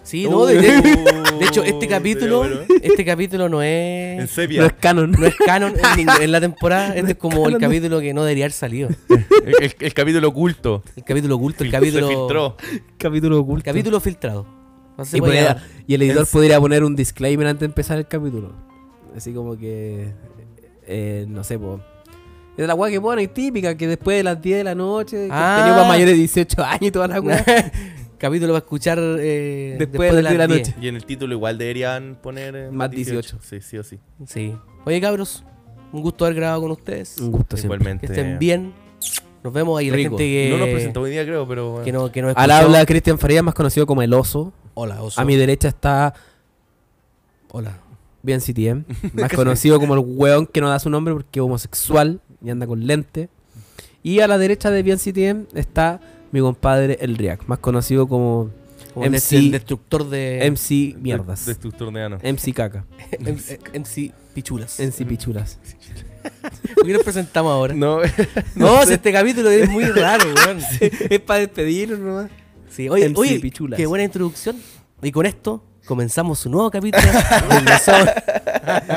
S1: Sí, no, de, de- de hecho, este
S3: Uh,
S1: capítulo,
S3: bueno.
S1: este capítulo no
S3: En
S1: es,
S3: sepia.
S2: No es canon.
S1: no es canon en, la temporada. Este es como el capítulo que no debería haber salido.
S3: el, el- el capítulo oculto.
S1: El capítulo oculto, el capítulo,
S3: Se filtró.
S2: capítulo
S1: el
S2: oculto.
S1: capítulo filtrado. No
S2: y, podría- y el editor
S3: Es-
S2: podría poner un disclaimer antes de empezar el capítulo. Así como que. eh, no sé, po. Es la weá que pone típica, que después de las 10 de la noche,
S1: Ah.
S2: contenido para mayores de 18 años y toda la weá.
S1: capítulo para escuchar eh,
S2: Después de las 10 de la
S1: 10.
S2: noche.
S3: Y en el título igual deberían poner eh,
S2: Más 18.
S3: Sí, sí o sí.
S1: Sí. Oye, cabros, un gusto haber grabado con ustedes.
S2: Un gusto siempre.
S3: Igualmente.
S1: Que estén bien. Nos vemos ahí la
S2: Rico.
S1: gente que,
S3: No nos presentó hoy día, creo, pero. bueno.
S1: que, no, que nos
S2: Al habla Cristian Farías, más conocido como El Oso.
S1: Hola, oso.
S2: A mi derecha está
S1: Hola.
S2: Bien CTM, más conocido como el weón que no da su nombre porque es homosexual y anda con lente. Y a la derecha de Bien CTM está mi compadre El Riak, más conocido como MC
S1: el destructor de
S2: MC Mierdas.
S3: Destructor de ano.
S2: MC Caca.
S1: MC, Pichulas.
S2: MC Pichulas.
S1: ¿Por qué nos presentamos ahora?
S3: No,
S1: No, este capítulo es muy raro, weón.
S2: es para despedirnos nomás.
S1: Sí, oye,
S2: MC
S1: oye
S2: Pichulas.
S1: qué buena introducción. Y con esto comenzamos un nuevo capítulo.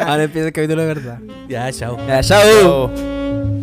S2: Ahora empieza el capítulo de verdad.
S1: ya, chao.
S2: Ya, chao.
S3: Chao.